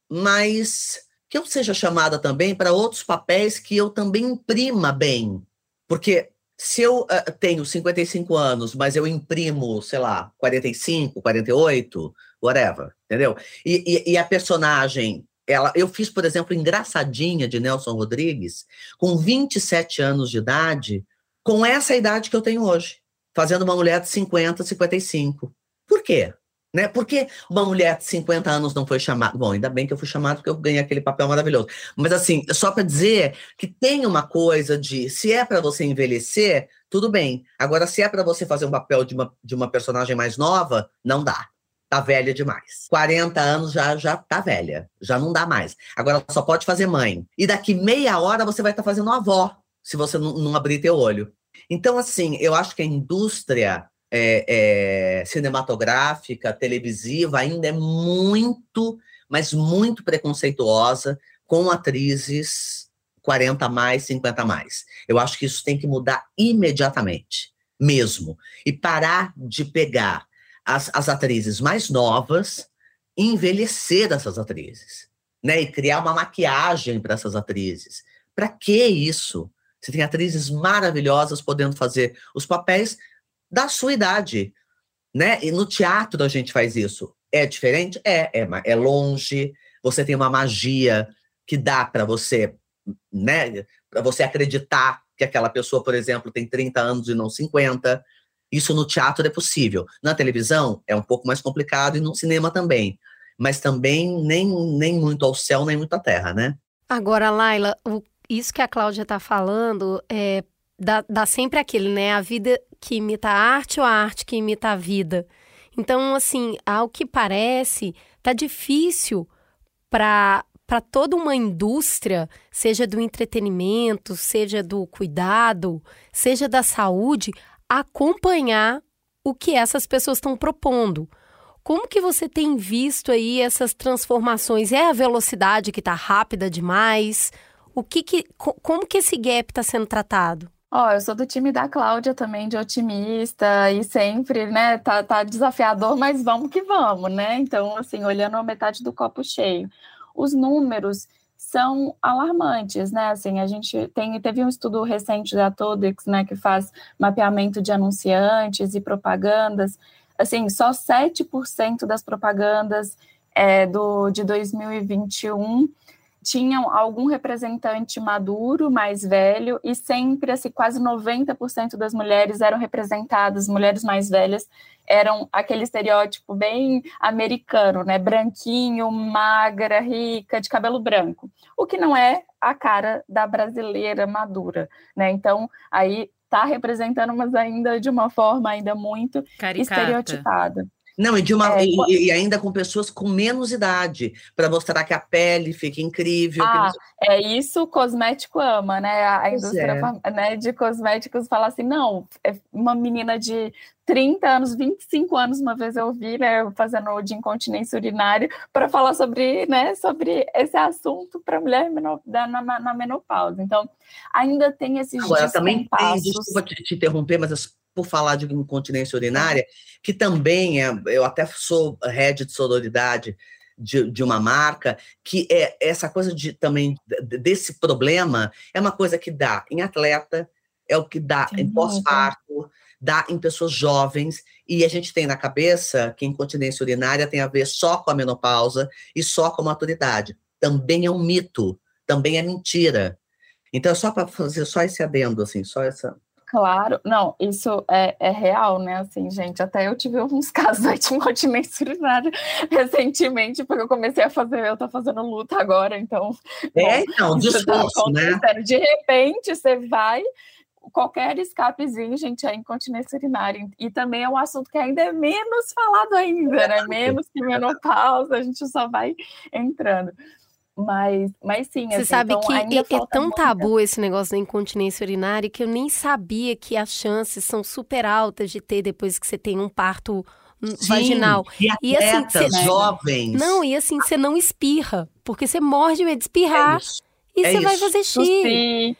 Mas que eu seja chamada também para outros papéis que eu também imprima bem. Porque se eu uh, tenho 55 anos, mas eu imprimo, sei lá, 45, 48, whatever, entendeu? E, e, e a personagem ela, eu fiz, por exemplo, Engraçadinha de Nelson Rodrigues, com 27 anos de idade, com essa idade que eu tenho hoje, fazendo uma mulher de 50, 55. Por quê? Né? Por que uma mulher de 50 anos não foi chamada? Bom, ainda bem que eu fui chamada porque eu ganhei aquele papel maravilhoso. Mas assim, só para dizer que tem uma coisa de se é para você envelhecer, tudo bem. Agora, se é para você fazer um papel de uma, de uma personagem mais nova, não dá tá velha demais. 40 anos já já tá velha, já não dá mais. Agora só pode fazer mãe. E daqui meia hora você vai estar tá fazendo avó, se você não, abrir teu olho. Então, assim, eu acho que a indústria é, é, cinematográfica, televisiva, ainda é muito, mas muito preconceituosa com atrizes 40 a mais, 50 a mais. Eu acho que isso tem que mudar imediatamente, mesmo. E parar de pegar as, as atrizes mais novas, envelhecer essas atrizes, né? E criar uma maquiagem para essas atrizes. Para que isso? Você tem atrizes maravilhosas podendo fazer os papéis da sua idade, né? E no teatro a gente faz isso. É diferente? É, é, é longe. Você tem uma magia que dá para você, né? Para você acreditar que aquela pessoa, por exemplo, tem 30 anos e não 50. Isso no teatro é possível. Na televisão é um pouco mais complicado e no cinema também. Mas também nem, nem muito ao céu, nem muito à terra, né? Agora, Laila, o, isso que a Cláudia está falando é, dá, dá sempre aquele, né? A vida que imita a arte ou a arte que imita a vida. Então, assim, ao que parece, tá difícil para para toda uma indústria, seja do entretenimento, seja do cuidado, seja da saúde, acompanhar o que essas pessoas estão propondo. Como que você tem visto aí essas transformações? É a velocidade que está rápida demais? O que, que como que esse gap está sendo tratado? Ó, oh, eu sou do time da Cláudia também, de otimista, e sempre, né, tá, tá desafiador, mas vamos que vamos, né? Então, assim, olhando a metade do copo cheio. Os números são alarmantes, né? Assim, a gente tem, teve um estudo recente da Todex, né, que faz mapeamento de anunciantes e propagandas. Assim, só 7% das propagandas é, do, de 2021 tinham algum representante maduro, mais velho, e sempre, assim, quase 90% das mulheres eram representadas, mulheres mais velhas, eram aquele estereótipo bem americano, né? Branquinho, magra, rica, de cabelo branco. O que não é a cara da brasileira madura, né? Então, aí tá representando, mas ainda de uma forma ainda muito Caricata. estereotipada. Não, e, de uma, é, e, e, ainda com pessoas com menos idade, para mostrar que a pele fica incrível. Ah, é isso o cosmético ama, né? A, a indústria é. né, de cosméticos fala assim: não, é uma menina de 30 anos, 25 anos, uma vez eu vi, né, fazendo de incontinência urinária, para falar sobre, né, sobre esse assunto para mulher na, na, na, menopausa. Então, ainda tem esses Agora, também tem, desculpa te, te interromper, mas por falar de incontinência urinária, que também é, eu até sou head de sororidade de, de uma marca, que é essa coisa de também desse problema, é uma coisa que dá em atleta, é o que dá Sim, em pós-parto, dá em pessoas jovens, e a gente tem na cabeça que incontinência urinária tem a ver só com a menopausa e só com a maturidade. Também é um mito, também é mentira. Então, é só para fazer só esse adendo, assim, só essa. Claro, não, isso é, é, real, né? Assim, gente, até eu tive alguns casos de incontinência urinária recentemente, porque eu comecei a fazer, eu tô fazendo luta agora, então. É, então, discurso, né? De repente, você vai, qualquer escapezinho, gente, é incontinência urinária. E também é um assunto que ainda é menos falado ainda, né? Menos que menopausa, a gente só vai entrando. Mas, mas sim, Você assim, sabe então, que é, é, tão muita. tabu esse negócio da incontinência urinária que eu nem sabia que as chances são super altas de ter depois que você tem um parto hum, Sim, vaginal. E, e assim, você, jovens. Não, e assim, você não espirra, porque você morre de medo de espirrar. É e é você isso. vai fazer xixi.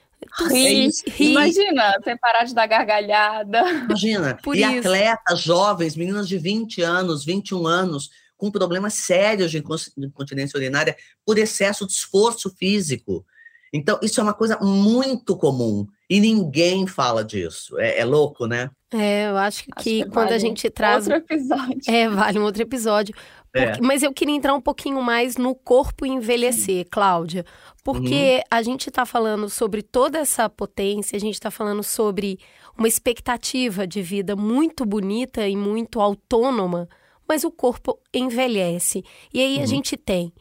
Rir, rir. Imagina, você parar de dar gargalhada. Imagina. Por e isso. atletas jovens, meninas de 20 anos, 21 anos, com problemas sérios de incontinência urinária por excesso de esforço físico. Então, isso é uma coisa muito comum e ninguém fala disso. É, é louco, né? É, eu acho que, acho que quando vale a gente traz. Outro episódio. É, vale um outro episódio. É. Porque... Mas eu queria entrar um pouquinho mais no corpo envelhecer, Cláudia. Porque uhum. a gente está falando sobre toda essa potência, a gente está falando sobre uma expectativa de vida muito bonita e muito autônoma mas o corpo envelhece. E aí uhum. a gente tem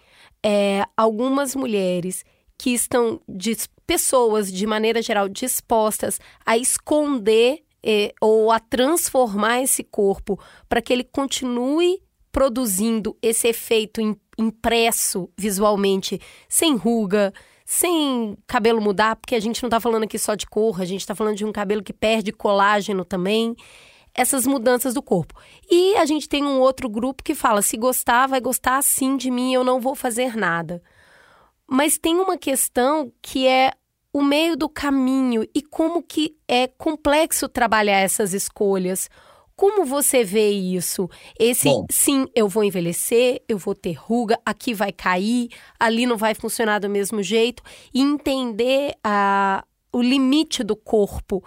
é, algumas mulheres que estão, de, pessoas de maneira geral, dispostas a esconder é, ou a transformar esse corpo para que ele continue produzindo esse efeito impresso visualmente, sem ruga, sem cabelo mudar, porque a gente não está falando aqui só de cor, a gente está falando de um cabelo que perde colágeno também essas mudanças do corpo. E a gente tem um outro grupo que fala: se gostar, vai gostar assim de mim, eu não vou fazer nada. Mas tem uma questão que é o meio do caminho e como que é complexo trabalhar essas escolhas. Como você vê isso? Esse Bom. sim, eu vou envelhecer, eu vou ter ruga, aqui vai cair, ali não vai funcionar do mesmo jeito, e entender a, o limite do corpo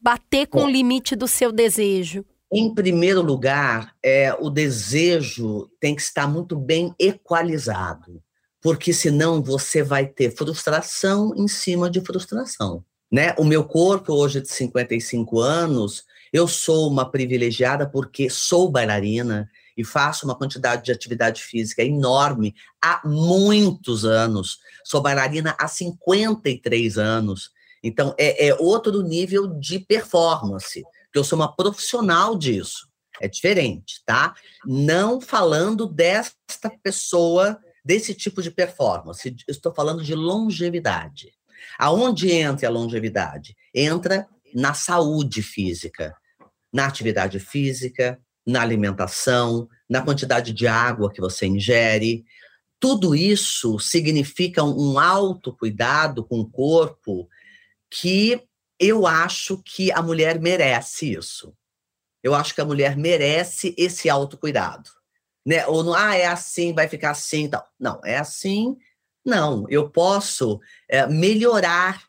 bater com Bom, o limite do seu desejo? Em primeiro lugar, é, o desejo tem que estar muito bem equalizado, porque senão você vai ter frustração em cima de frustração. Né? O meu corpo, hoje de 55 anos, eu sou uma privilegiada porque sou bailarina e faço uma quantidade de atividade física enorme há muitos anos. Sou bailarina há 53 anos. Então, é, é outro nível de performance, que eu sou uma profissional disso. É diferente, tá? Não falando desta pessoa, desse tipo de performance. Estou falando de longevidade. Aonde entra a longevidade? Entra na saúde física, na atividade física, na alimentação, na quantidade de água que você ingere. Tudo isso significa um autocuidado com o corpo que eu acho que a mulher merece isso. Eu acho que a mulher merece esse autocuidado. Né? Ou não, ah, é assim, vai ficar assim. Tal. Não, é assim. Não, eu posso é, melhorar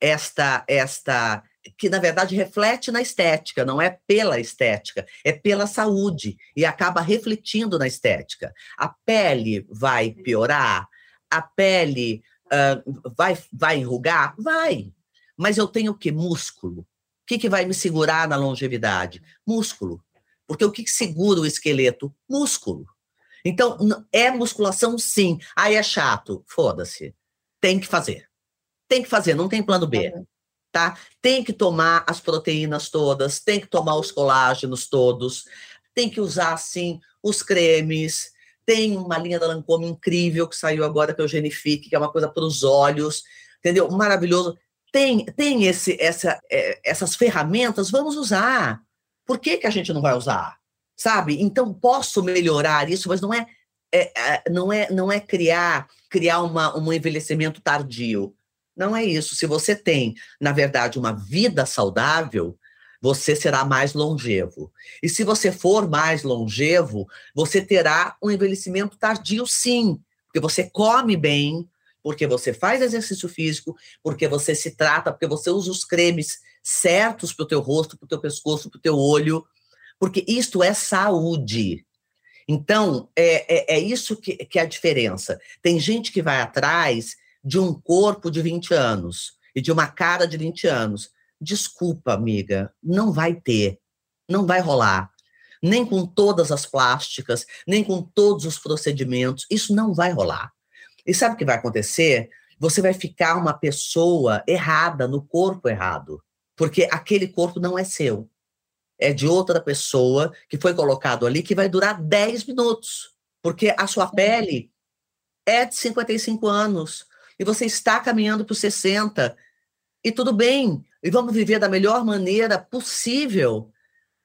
esta, esta, que na verdade reflete na estética, não é pela estética, é pela saúde e acaba refletindo na estética. A pele vai piorar, a pele uh, vai, vai enrugar? Vai. Mas eu tenho o que? Músculo. O que, que vai me segurar na longevidade? Músculo. Porque o que, que segura o esqueleto? Músculo. Então, é musculação, sim. Aí é chato. Foda-se. Tem que fazer. Tem que fazer, não tem plano B. Tá? Tem que tomar as proteínas todas, tem que tomar os colágenos todos, tem que usar, sim, os cremes. Tem uma linha da Lancôme incrível que saiu agora, que é o Genifique, que é uma coisa para os olhos, entendeu? Maravilhoso tem, tem esse, essa, é, essas ferramentas, vamos usar. Por que, que a gente não vai usar? Sabe? Então, posso melhorar isso, mas não é, é, é não é, não é criar, criar uma, um envelhecimento tardio. Não é isso. Se você tem, na verdade, uma vida saudável, você será mais longevo. E se você for mais longevo, você terá um envelhecimento tardio, sim, porque você come bem, porque você faz exercício físico, porque você se trata, porque você usa os cremes certos para o teu rosto, para o teu pescoço, para o teu olho, porque isto é saúde. Então, é, é, é isso que, que é a diferença. Tem gente que vai atrás de um corpo de 20 anos e de uma cara de 20 anos. Desculpa, amiga, não vai ter, não vai rolar. Nem com todas as plásticas, nem com todos os procedimentos, isso não vai rolar. E sabe o que vai acontecer? Você vai ficar uma pessoa errada, no corpo errado, porque aquele corpo não é seu. É de outra pessoa que foi colocado ali que vai durar 10 minutos, porque a sua pele é de 55 anos e você está caminhando para os 60. E tudo bem, e vamos viver da melhor maneira possível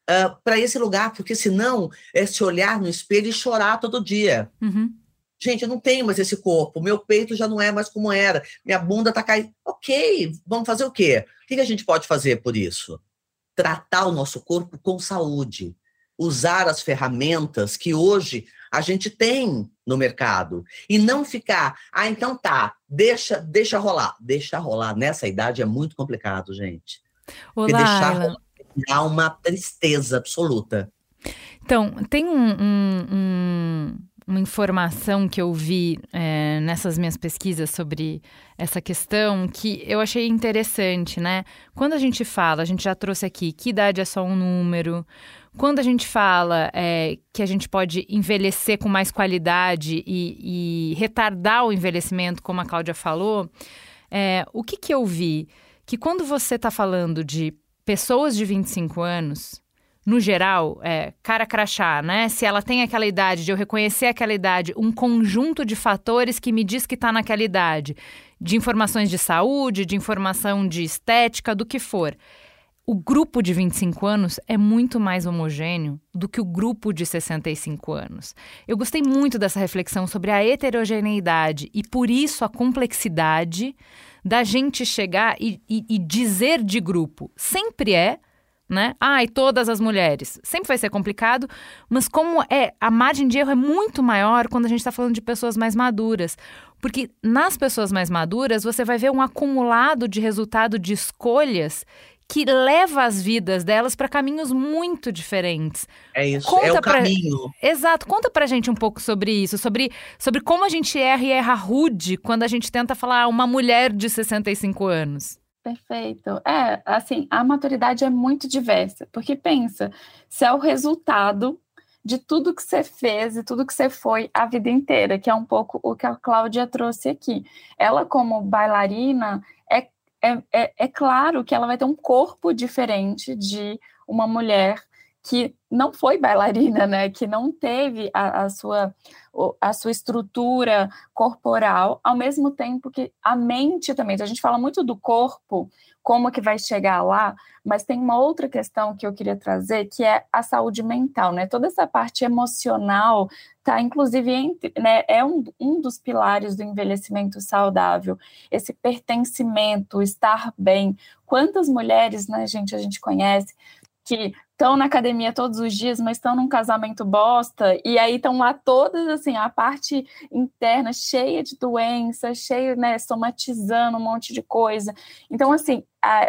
uh, para esse lugar, porque senão é se olhar no espelho e chorar todo dia. Uhum. Gente, eu não tenho mais esse corpo, meu peito já não é mais como era, minha bunda está caindo. Ok, vamos fazer o quê? O que a gente pode fazer por isso? Tratar o nosso corpo com saúde, usar as ferramentas que hoje a gente tem no mercado e não ficar, ah, então tá, deixa, deixa rolar, deixa rolar. Nessa idade é muito complicado, gente. Olá, Porque deixar rolar dá uma tristeza absoluta. Então, tem um, um, um, uma informação que eu vi é, nessas minhas pesquisas sobre essa questão que eu achei interessante, né? Quando a gente fala, a gente já trouxe aqui que idade é só um número, quando a gente fala é, que a gente pode envelhecer com mais qualidade e, e retardar o envelhecimento, como a Cláudia falou, é, o que, que eu vi? Que quando você está falando de pessoas de 25 anos, no geral, é, cara crachá, né? Se ela tem aquela idade, de eu reconhecer aquela idade, um conjunto de fatores que me diz que está naquela idade, de informações de saúde, de informação de estética, do que for o grupo de 25 anos é muito mais homogêneo do que o grupo de 65 anos. Eu gostei muito dessa reflexão sobre a heterogeneidade e, por isso, a complexidade da gente chegar e, e, e dizer de grupo. Sempre é, né? Ah, e todas as mulheres. Sempre vai ser complicado, mas como é, a margem de erro é muito maior quando a gente está falando de pessoas mais maduras. Porque nas pessoas mais maduras, você vai ver um acumulado de resultado de escolhas que leva as vidas delas para caminhos muito diferentes. É isso, Conta é o pra... caminho. Exato. Conta pra gente um pouco sobre isso, sobre, sobre como a gente erra e erra rude quando a gente tenta falar uma mulher de 65 anos. Perfeito. É, assim, a maturidade é muito diversa, porque pensa, se é o resultado de tudo que você fez e tudo que você foi a vida inteira, que é um pouco o que a Cláudia trouxe aqui. Ela, como bailarina, é é, é, claro que ela vai ter um corpo diferente de uma mulher que não foi bailarina, né? Que não teve a, a, sua, a sua estrutura corporal, ao mesmo tempo que a mente também. Então, a gente fala muito do corpo, como que vai chegar lá, mas tem uma outra questão que eu queria trazer, que é a saúde mental, né? Toda essa parte emocional tá, inclusive, entre, né, é um, um dos pilares do envelhecimento saudável, esse pertencimento, estar bem. Quantas mulheres, né, gente, a gente conhece que estão na academia todos os dias, mas estão num casamento bosta, e aí estão lá todas, assim, a parte interna cheia de doenças, cheia, né, somatizando um monte de coisa. Então, assim,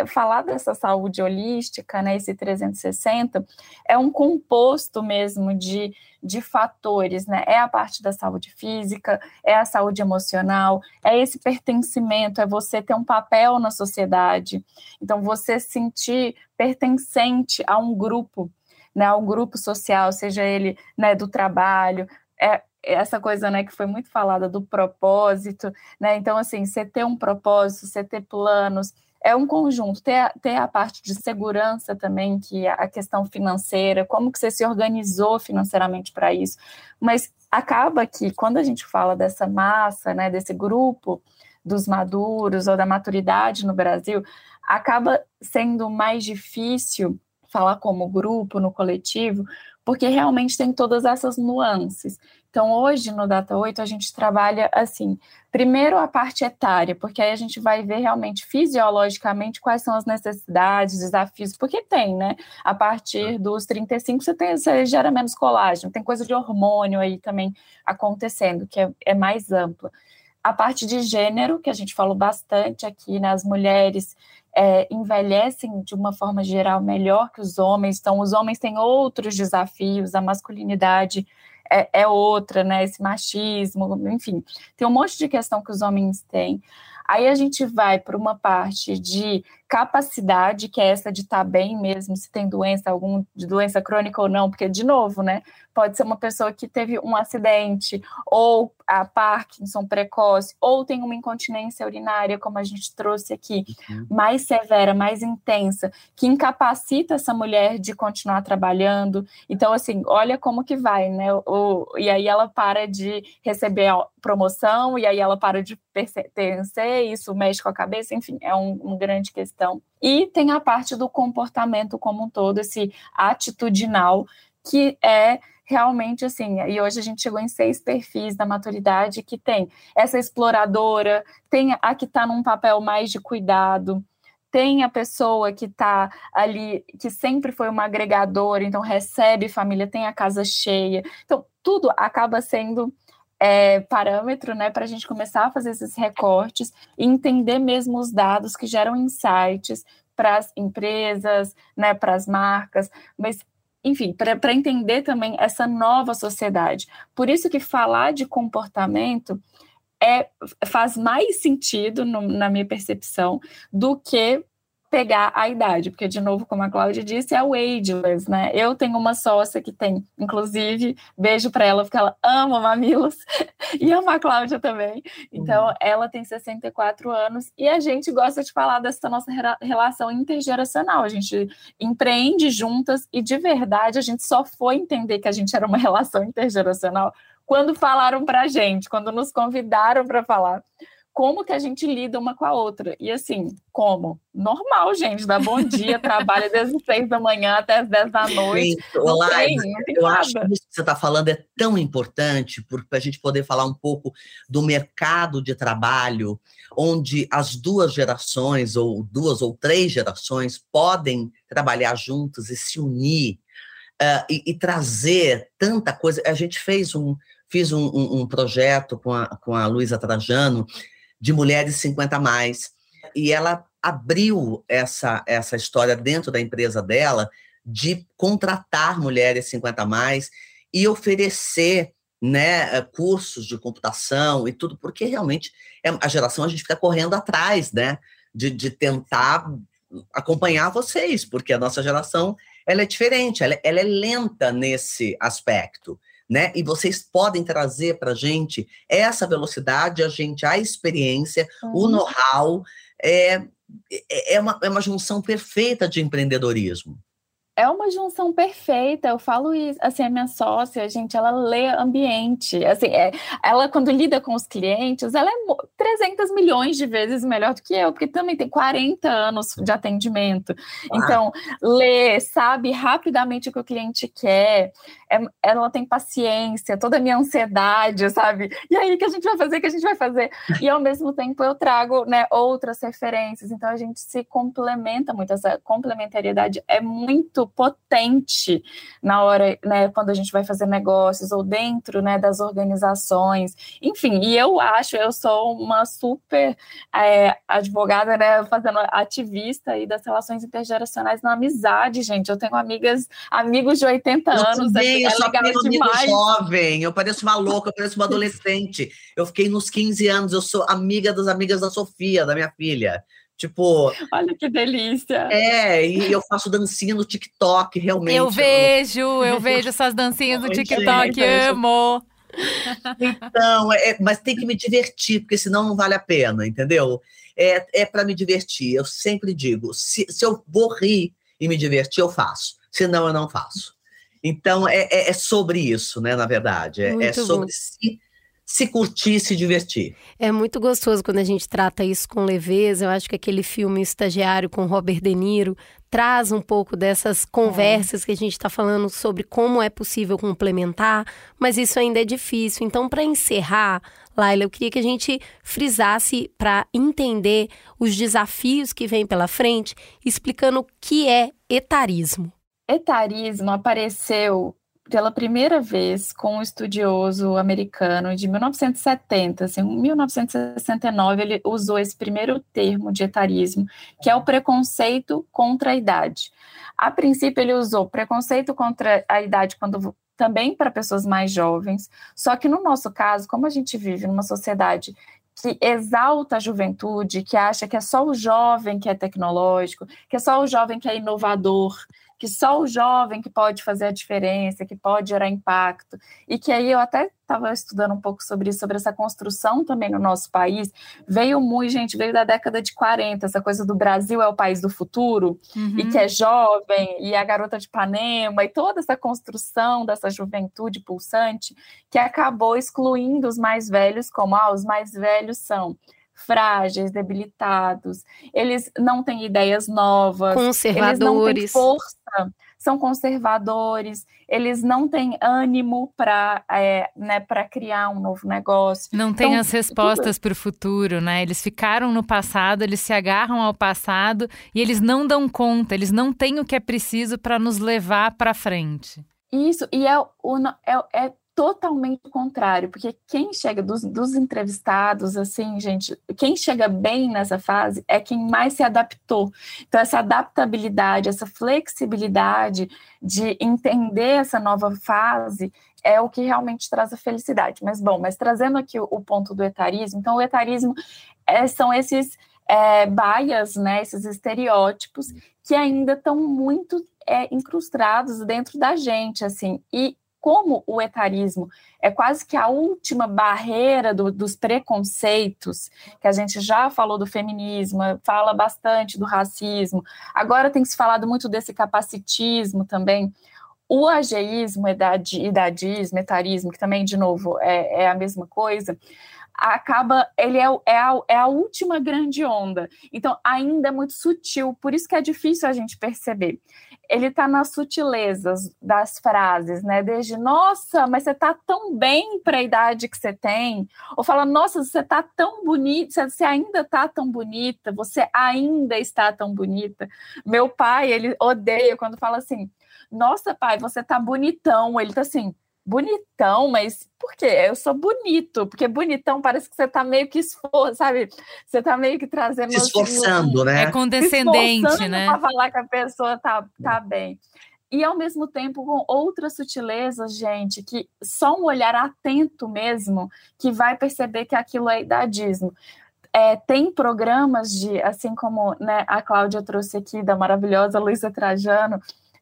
falar dessa saúde holística, né, esse 360, é um composto mesmo de, de fatores, né? É a parte da saúde física, é a saúde emocional, é esse pertencimento, é você ter um papel na sociedade. Então, você sentir pertencente a um grupo, né, a um grupo social, seja ele né, do trabalho, é, essa coisa né, que foi muito falada do propósito, né? Então, assim, você ter um propósito, você ter planos, é um conjunto, ter a, a parte de segurança também, que é a questão financeira, como que você se organizou financeiramente para isso, mas acaba que quando a gente fala dessa massa, né, desse grupo dos maduros ou da maturidade no Brasil, acaba sendo mais difícil falar como grupo, no coletivo, porque realmente tem todas essas nuances. Então, hoje no Data 8, a gente trabalha assim: primeiro a parte etária, porque aí a gente vai ver realmente fisiologicamente quais são as necessidades, desafios, porque tem, né? A partir dos 35 você, tem, você gera menos colágeno, tem coisa de hormônio aí também acontecendo, que é, é mais ampla. A parte de gênero, que a gente falou bastante aqui, né? As mulheres é, envelhecem de uma forma geral melhor que os homens, então os homens têm outros desafios, a masculinidade é, é outra, né? Esse machismo, enfim, tem um monte de questão que os homens têm. Aí a gente vai para uma parte de capacidade, que é essa de estar tá bem mesmo, se tem doença, algum de doença crônica ou não, porque, de novo, né? Pode ser uma pessoa que teve um acidente, ou a Parkinson precoce, ou tem uma incontinência urinária, como a gente trouxe aqui, uhum. mais severa, mais intensa, que incapacita essa mulher de continuar trabalhando. Então, assim, olha como que vai, né? O, e aí ela para de receber a promoção, e aí ela para de pertencer, isso mexe com a cabeça, enfim, é um, um grande questão. E tem a parte do comportamento como um todo, esse atitudinal, que é realmente assim, e hoje a gente chegou em seis perfis da maturidade que tem essa exploradora, tem a que está num papel mais de cuidado, tem a pessoa que está ali, que sempre foi uma agregadora, então recebe família, tem a casa cheia. Então, tudo acaba sendo é, parâmetro né, para a gente começar a fazer esses recortes e entender mesmo os dados que geram insights para as empresas, né, para as marcas, mas enfim, para entender também essa nova sociedade. Por isso que falar de comportamento é, faz mais sentido, no, na minha percepção, do que pegar a idade, porque, de novo, como a Cláudia disse, é o ageless, né? Eu tenho uma sócia que tem, inclusive, beijo para ela, porque ela ama mamilos, e ama a Cláudia também. Então, uhum. ela tem 64 anos, e a gente gosta de falar dessa nossa relação intergeracional. A gente empreende juntas, e de verdade, a gente só foi entender que a gente era uma relação intergeracional quando falaram para a gente, quando nos convidaram para falar como que a gente lida uma com a outra. E assim, como? Normal, gente, dá bom dia, trabalha desde as seis da manhã até as dez da noite. Gente, olá, tem, eu nada. acho que isso que você está falando é tão importante para a gente poder falar um pouco do mercado de trabalho, onde as duas gerações, ou duas ou três gerações, podem trabalhar juntas e se unir. Uh, e, e trazer tanta coisa. A gente fez um, fiz um, um, um, projeto com a, com a Luísa Trajano, de mulheres 50 mais. E ela abriu essa, essa história dentro da empresa dela de contratar mulheres 50 mais e oferecer né, cursos de computação e tudo, porque realmente é, a geração a gente fica correndo atrás, né, de, de tentar acompanhar vocês, porque a nossa geração ela é diferente, ela, ela é lenta nesse aspecto né? E vocês podem trazer para a gente essa velocidade, a gente, a experiência, uhum. o know-how. É, é, é, uma, é uma junção perfeita de empreendedorismo é uma junção perfeita. Eu falo isso, assim, a minha sócia, gente, ela lê ambiente. Assim, é, ela quando lida com os clientes, ela é 300 milhões de vezes melhor do que eu, porque também tem 40 anos de atendimento. Ah. Então, lê, sabe rapidamente o que o cliente quer. É, ela tem paciência, toda a minha ansiedade, sabe? E aí, o que a gente vai fazer? O que a gente vai fazer? E ao mesmo tempo eu trago, né, outras referências. Então a gente se complementa muito. Essa complementariedade é muito potente na hora, né, quando a gente vai fazer negócios ou dentro, né, das organizações. Enfim, e eu acho, eu sou uma super é, advogada, né, fazendo ativista aí das relações intergeracionais na amizade, gente. Eu tenho amigas, amigos de 80 eu anos, também, é, eu é legal demais. jovem, eu pareço uma louca, eu pareço uma adolescente. Eu fiquei nos 15 anos, eu sou amiga das amigas da Sofia, da minha filha. Tipo. Olha que delícia. É, e eu faço dancinha no TikTok, realmente. Eu vejo, eu vejo essas dancinhas no TikTok, gente, amo. Então, é, mas tem que me divertir, porque senão não vale a pena, entendeu? É, é para me divertir. Eu sempre digo: se, se eu vou rir e me divertir, eu faço. Senão, eu não faço. Então, é, é, é sobre isso, né? Na verdade. É, é sobre se, se curtir, se divertir. É muito gostoso quando a gente trata isso com leveza. Eu acho que aquele filme Estagiário com Robert De Niro traz um pouco dessas conversas é. que a gente está falando sobre como é possível complementar, mas isso ainda é difícil. Então, para encerrar, Laila, eu queria que a gente frisasse para entender os desafios que vêm pela frente, explicando o que é etarismo. Etarismo apareceu pela primeira vez com um estudioso americano de 1970, assim, em 1969 ele usou esse primeiro termo de etarismo, que é o preconceito contra a idade. A princípio ele usou preconceito contra a idade quando também para pessoas mais jovens, só que no nosso caso, como a gente vive numa sociedade que exalta a juventude, que acha que é só o jovem que é tecnológico, que é só o jovem que é inovador, que só o jovem que pode fazer a diferença, que pode gerar impacto, e que aí eu até estava estudando um pouco sobre isso, sobre essa construção também no nosso país, veio muito, gente, veio da década de 40, essa coisa do Brasil é o país do futuro, uhum. e que é jovem, e a garota de Ipanema, e toda essa construção dessa juventude pulsante, que acabou excluindo os mais velhos, como, ah, os mais velhos são frágeis, debilitados, eles não têm ideias novas, conservadores, eles não têm força, são conservadores, eles não têm ânimo para é, né, criar um novo negócio. Não têm então, as respostas para o futuro, né? Eles ficaram no passado, eles se agarram ao passado e eles não dão conta, eles não têm o que é preciso para nos levar para frente. Isso, e é, o, é, é totalmente o contrário, porque quem chega dos, dos, entrevistados, assim, gente, quem chega bem nessa fase é quem mais se adaptou. Então, essa adaptabilidade, essa flexibilidade de entender essa nova fase é o que realmente traz a felicidade. Mas, bom, mas trazendo aqui o, o ponto do etarismo, então, o etarismo é, são esses é, baias, né, esses estereótipos que ainda estão muito é, incrustados dentro da gente, assim, e como o etarismo é quase que a última barreira do, dos preconceitos, que a gente já falou do feminismo, fala bastante do racismo, agora tem se falado muito desse capacitismo também. O ageísmo, idadismo, etarismo, que também, de novo, é, é a mesma coisa, acaba, ele é, é, a, é a última grande onda. Então, ainda é muito sutil, por isso que é difícil a gente perceber ele está nas sutilezas das frases, né? Desde nossa, mas você está tão bem para a idade que você tem, ou fala nossa, você está tão bonita, você ainda está tão bonita, você ainda está tão bonita. Meu pai, ele odeia quando fala assim, nossa, pai, você está bonitão. Ele está assim, bonitão, mas por quê? Eu sou bonito, porque bonitão parece que você tá meio que esforço, sabe? Você tá meio que trazendo. Se esforçando, né? É condescendente, né? Pra falar que a pessoa tá, tá bem. E ao mesmo tempo com outras sutilezas, gente, que só um olhar atento mesmo que vai perceber que aquilo é idadismo. É, tem programas de, assim como né, a Cláudia trouxe aqui, da maravilhosa Luísa Trajano,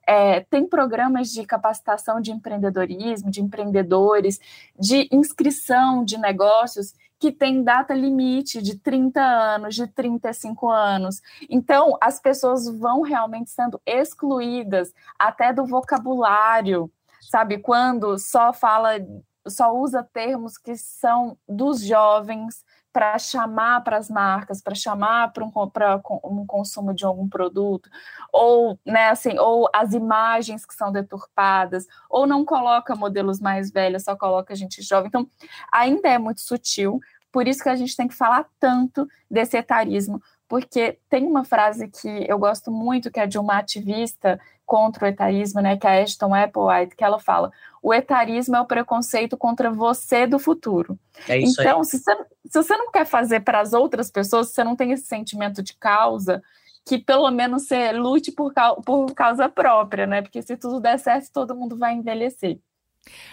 é, tem programas de capacitação de empreendedorismo, de empreendedores, de inscrição de negócios que tem data limite de 30 anos, de 35 anos. Então, as pessoas vão realmente sendo excluídas até do vocabulário, sabe? Quando só fala, só usa termos que são dos jovens, para chamar para as marcas, para chamar para um, um consumo de algum produto, ou, né, assim, ou as imagens que são deturpadas, ou não coloca modelos mais velhos, só coloca gente jovem. Então, ainda é muito sutil, por isso que a gente tem que falar tanto desse etarismo, porque tem uma frase que eu gosto muito, que é de uma ativista contra o etarismo, né, que é a Ashton Applewhite, que ela fala: o etarismo é o preconceito contra você do futuro. É isso então, aí. Se, você, se você não quer fazer para as outras pessoas, se você não tem esse sentimento de causa, que pelo menos você lute por, por causa própria, né? Porque se tudo der certo, todo mundo vai envelhecer.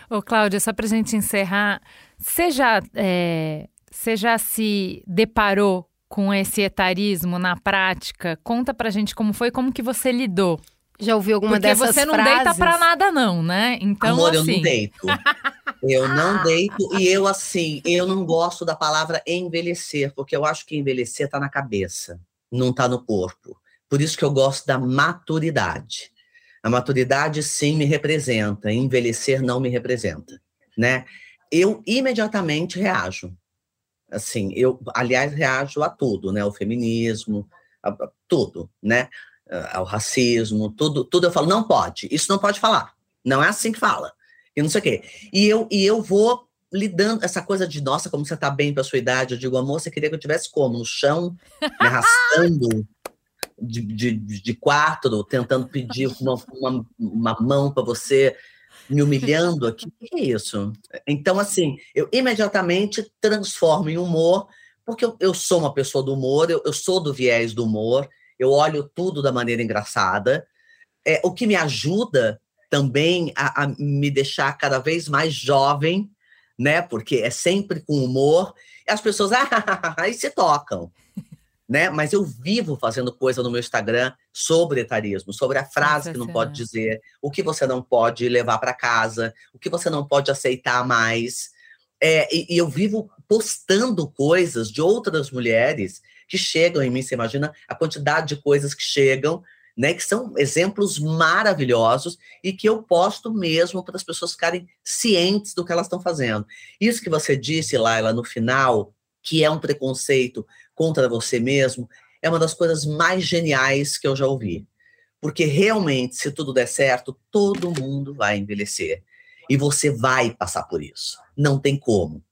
Ô, Cláudia, só para a gente encerrar, você já, é, você já se deparou com esse etarismo na prática? Conta pra gente como foi, como que você lidou. Já ouviu alguma Porque dessas você não frases? deita pra nada não, né? Então, Amor, assim... eu não deito. Eu não deito e eu, assim, eu não gosto da palavra envelhecer, porque eu acho que envelhecer tá na cabeça, não tá no corpo. Por isso que eu gosto da maturidade. A maturidade, sim, me representa, envelhecer não me representa, né? eu imediatamente reajo. Assim, eu, aliás, reajo a tudo, né? O feminismo, a, a, tudo, né? Ao racismo, tudo, tudo eu falo, não pode, isso não pode falar. Não é assim que fala. E não sei o quê. E eu, e eu vou lidando, essa coisa de, nossa, como você tá bem para sua idade. Eu digo, amor, você queria que eu tivesse como? No chão, me arrastando de, de, de quarto, tentando pedir uma, uma, uma mão para você me humilhando aqui. O que é isso? Então, assim, eu imediatamente transformo em humor, porque eu, eu sou uma pessoa do humor, eu, eu, sou do viés do humor, eu olho tudo da maneira engraçada. É, o que me ajuda também a, a me deixar cada vez mais jovem, né? Porque é sempre com humor, e as pessoas ah, aí se tocam né? Mas eu vivo fazendo coisa no meu Instagram sobre etarismo, sobre a frase que não pode dizer, o que você não pode levar para casa, o que você não pode aceitar mais. É, e, e, eu vivo postando coisas de outras mulheres que chegam em mim. Você imagina a quantidade de coisas que chegam, né? Que são exemplos maravilhosos e que eu posto mesmo para as pessoas ficarem cientes do que elas estão fazendo. Isso que você disse, Laila, no final, que é um preconceito contra você mesmo, é uma das coisas mais geniais que eu já ouvi. Porque realmente, se tudo der certo, todo mundo vai envelhecer. E você vai passar por isso. Não tem como.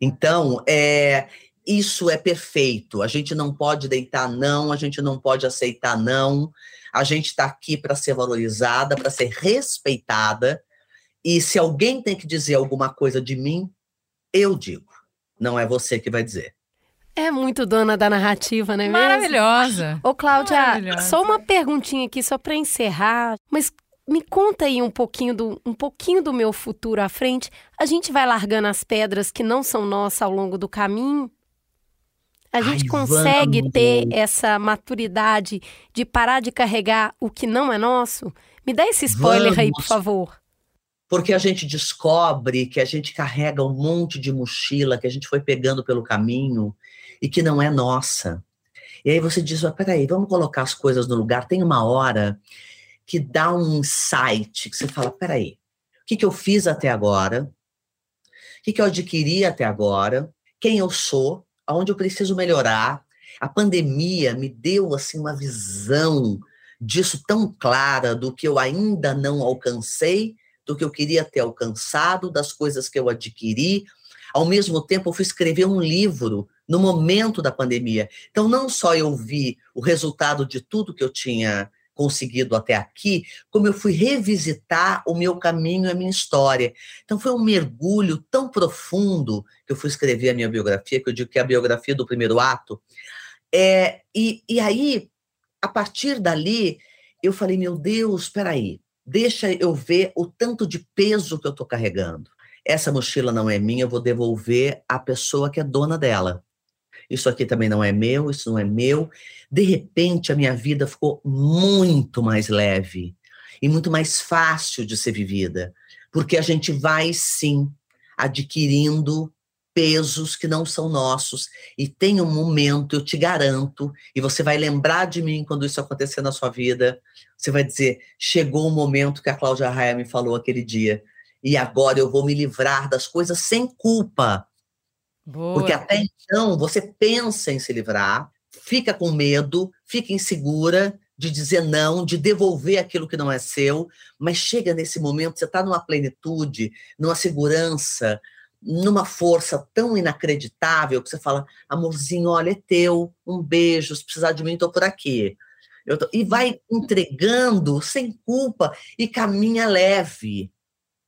Então, é, isso é perfeito. A gente não pode deitar não, a gente não pode aceitar não. A gente está aqui para ser valorizada, para ser respeitada. E se alguém tem que dizer alguma coisa de mim, eu digo. Não é você que vai dizer. É muito dona da narrativa, né? Maravilhosa. Ô, Cláudia, Maravilhosa. só uma perguntinha aqui, só para encerrar. Mas me conta aí um pouquinho, do, um pouquinho do meu futuro à frente. A gente vai largando as pedras que não são nossas ao longo do caminho? A gente Ai, consegue vamos. ter essa maturidade de parar de carregar o que não é nosso? Me dá esse spoiler vamos. aí, por favor. Porque a gente descobre que a gente carrega um monte de mochila que a gente foi pegando pelo caminho e que não é nossa. E aí você diz, peraí, vamos colocar as coisas no lugar. Tem uma hora que dá um insight, que você fala, peraí, o que, que eu fiz até agora? O que, que eu adquiri até agora? Quem eu sou? Aonde eu preciso melhorar? A pandemia me deu, assim, uma visão disso tão clara do que eu ainda não alcancei, do que eu queria ter alcançado, das coisas que eu adquiri. Ao mesmo tempo, eu fui escrever um livro no momento da pandemia. Então, não só eu vi o resultado de tudo que eu tinha conseguido até aqui, como eu fui revisitar o meu caminho, a minha história. Então, foi um mergulho tão profundo que eu fui escrever a minha biografia, que eu digo que é a biografia do primeiro ato. É, e, e aí, a partir dali, eu falei: meu Deus, espera aí, deixa eu ver o tanto de peso que eu estou carregando. Essa mochila não é minha, eu vou devolver à pessoa que é dona dela isso aqui também não é meu, isso não é meu. De repente, a minha vida ficou muito mais leve e muito mais fácil de ser vivida, porque a gente vai sim adquirindo pesos que não são nossos e tem um momento, eu te garanto, e você vai lembrar de mim quando isso acontecer na sua vida. Você vai dizer: chegou o momento que a Cláudia Raia me falou aquele dia, e agora eu vou me livrar das coisas sem culpa Boa. Porque até então você pensa em se livrar, fica com medo, fica insegura de dizer não, de devolver aquilo que não é seu, mas chega nesse momento, você está numa plenitude, numa segurança, numa força tão inacreditável que você fala, amorzinho, olha, é teu, um beijo, se precisar de mim, estou por aqui. Tô... E vai entregando sem culpa e caminha leve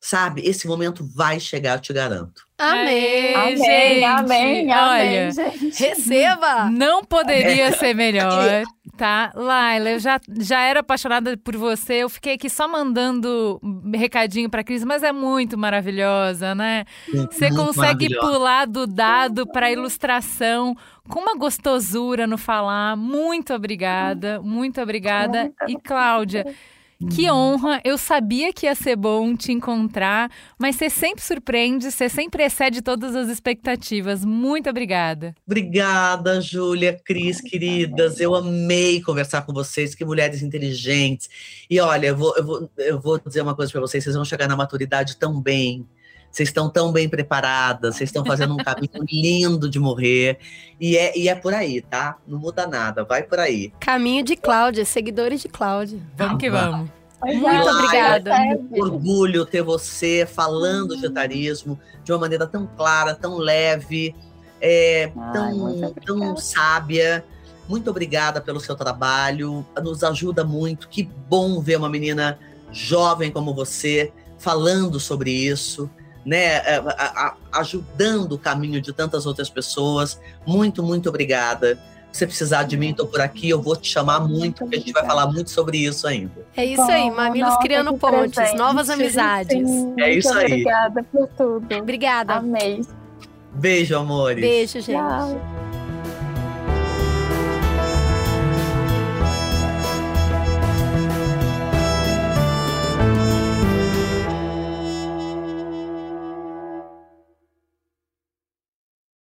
sabe? Esse momento vai chegar, eu te garanto. Amém, amém, gente. Amém, amém, gente. Receba! Não poderia é. ser melhor, tá? Laila, eu já, já era apaixonada por você, eu fiquei aqui só mandando recadinho pra Cris, mas é muito maravilhosa, né? Você consegue pular do dado pra ilustração com uma gostosura no falar. Muito obrigada, muito obrigada. E Cláudia... Que honra! Eu sabia que ia ser bom te encontrar, mas você sempre surpreende, você sempre excede todas as expectativas. Muito obrigada. Obrigada, Júlia, Cris, queridas. Eu amei conversar com vocês, que mulheres inteligentes. E olha, eu vou, eu vou, eu vou dizer uma coisa para vocês: vocês vão chegar na maturidade tão bem Vocês estão tão bem preparadas, vocês estão fazendo um caminho lindo de morrer. E é, e é por aí, tá? Não muda nada, vai por aí. Caminho de Cláudia, seguidores de Cláudia. Vamos que vamos. Muito é, obrigada. É um orgulho ter você falando de etarismo de uma maneira tão clara, tão leve, é, Ai, tão, tão sábia. Muito obrigada pelo seu trabalho, nos ajuda muito. Que bom ver uma menina jovem como você falando sobre isso, né, é, ajudando o caminho de tantas outras pessoas. Muito, muito obrigada. Se precisar de mim, estou por aqui, eu vou te chamar muito, porque a gente vai falar muito sobre isso ainda. É isso aí, Mamilos nossa, criando pontes, presente. novas amizades. Sim, é isso aí. Obrigada por tudo. Obrigada. Amei. Beijo, amores. Beijo, gente. Tchau.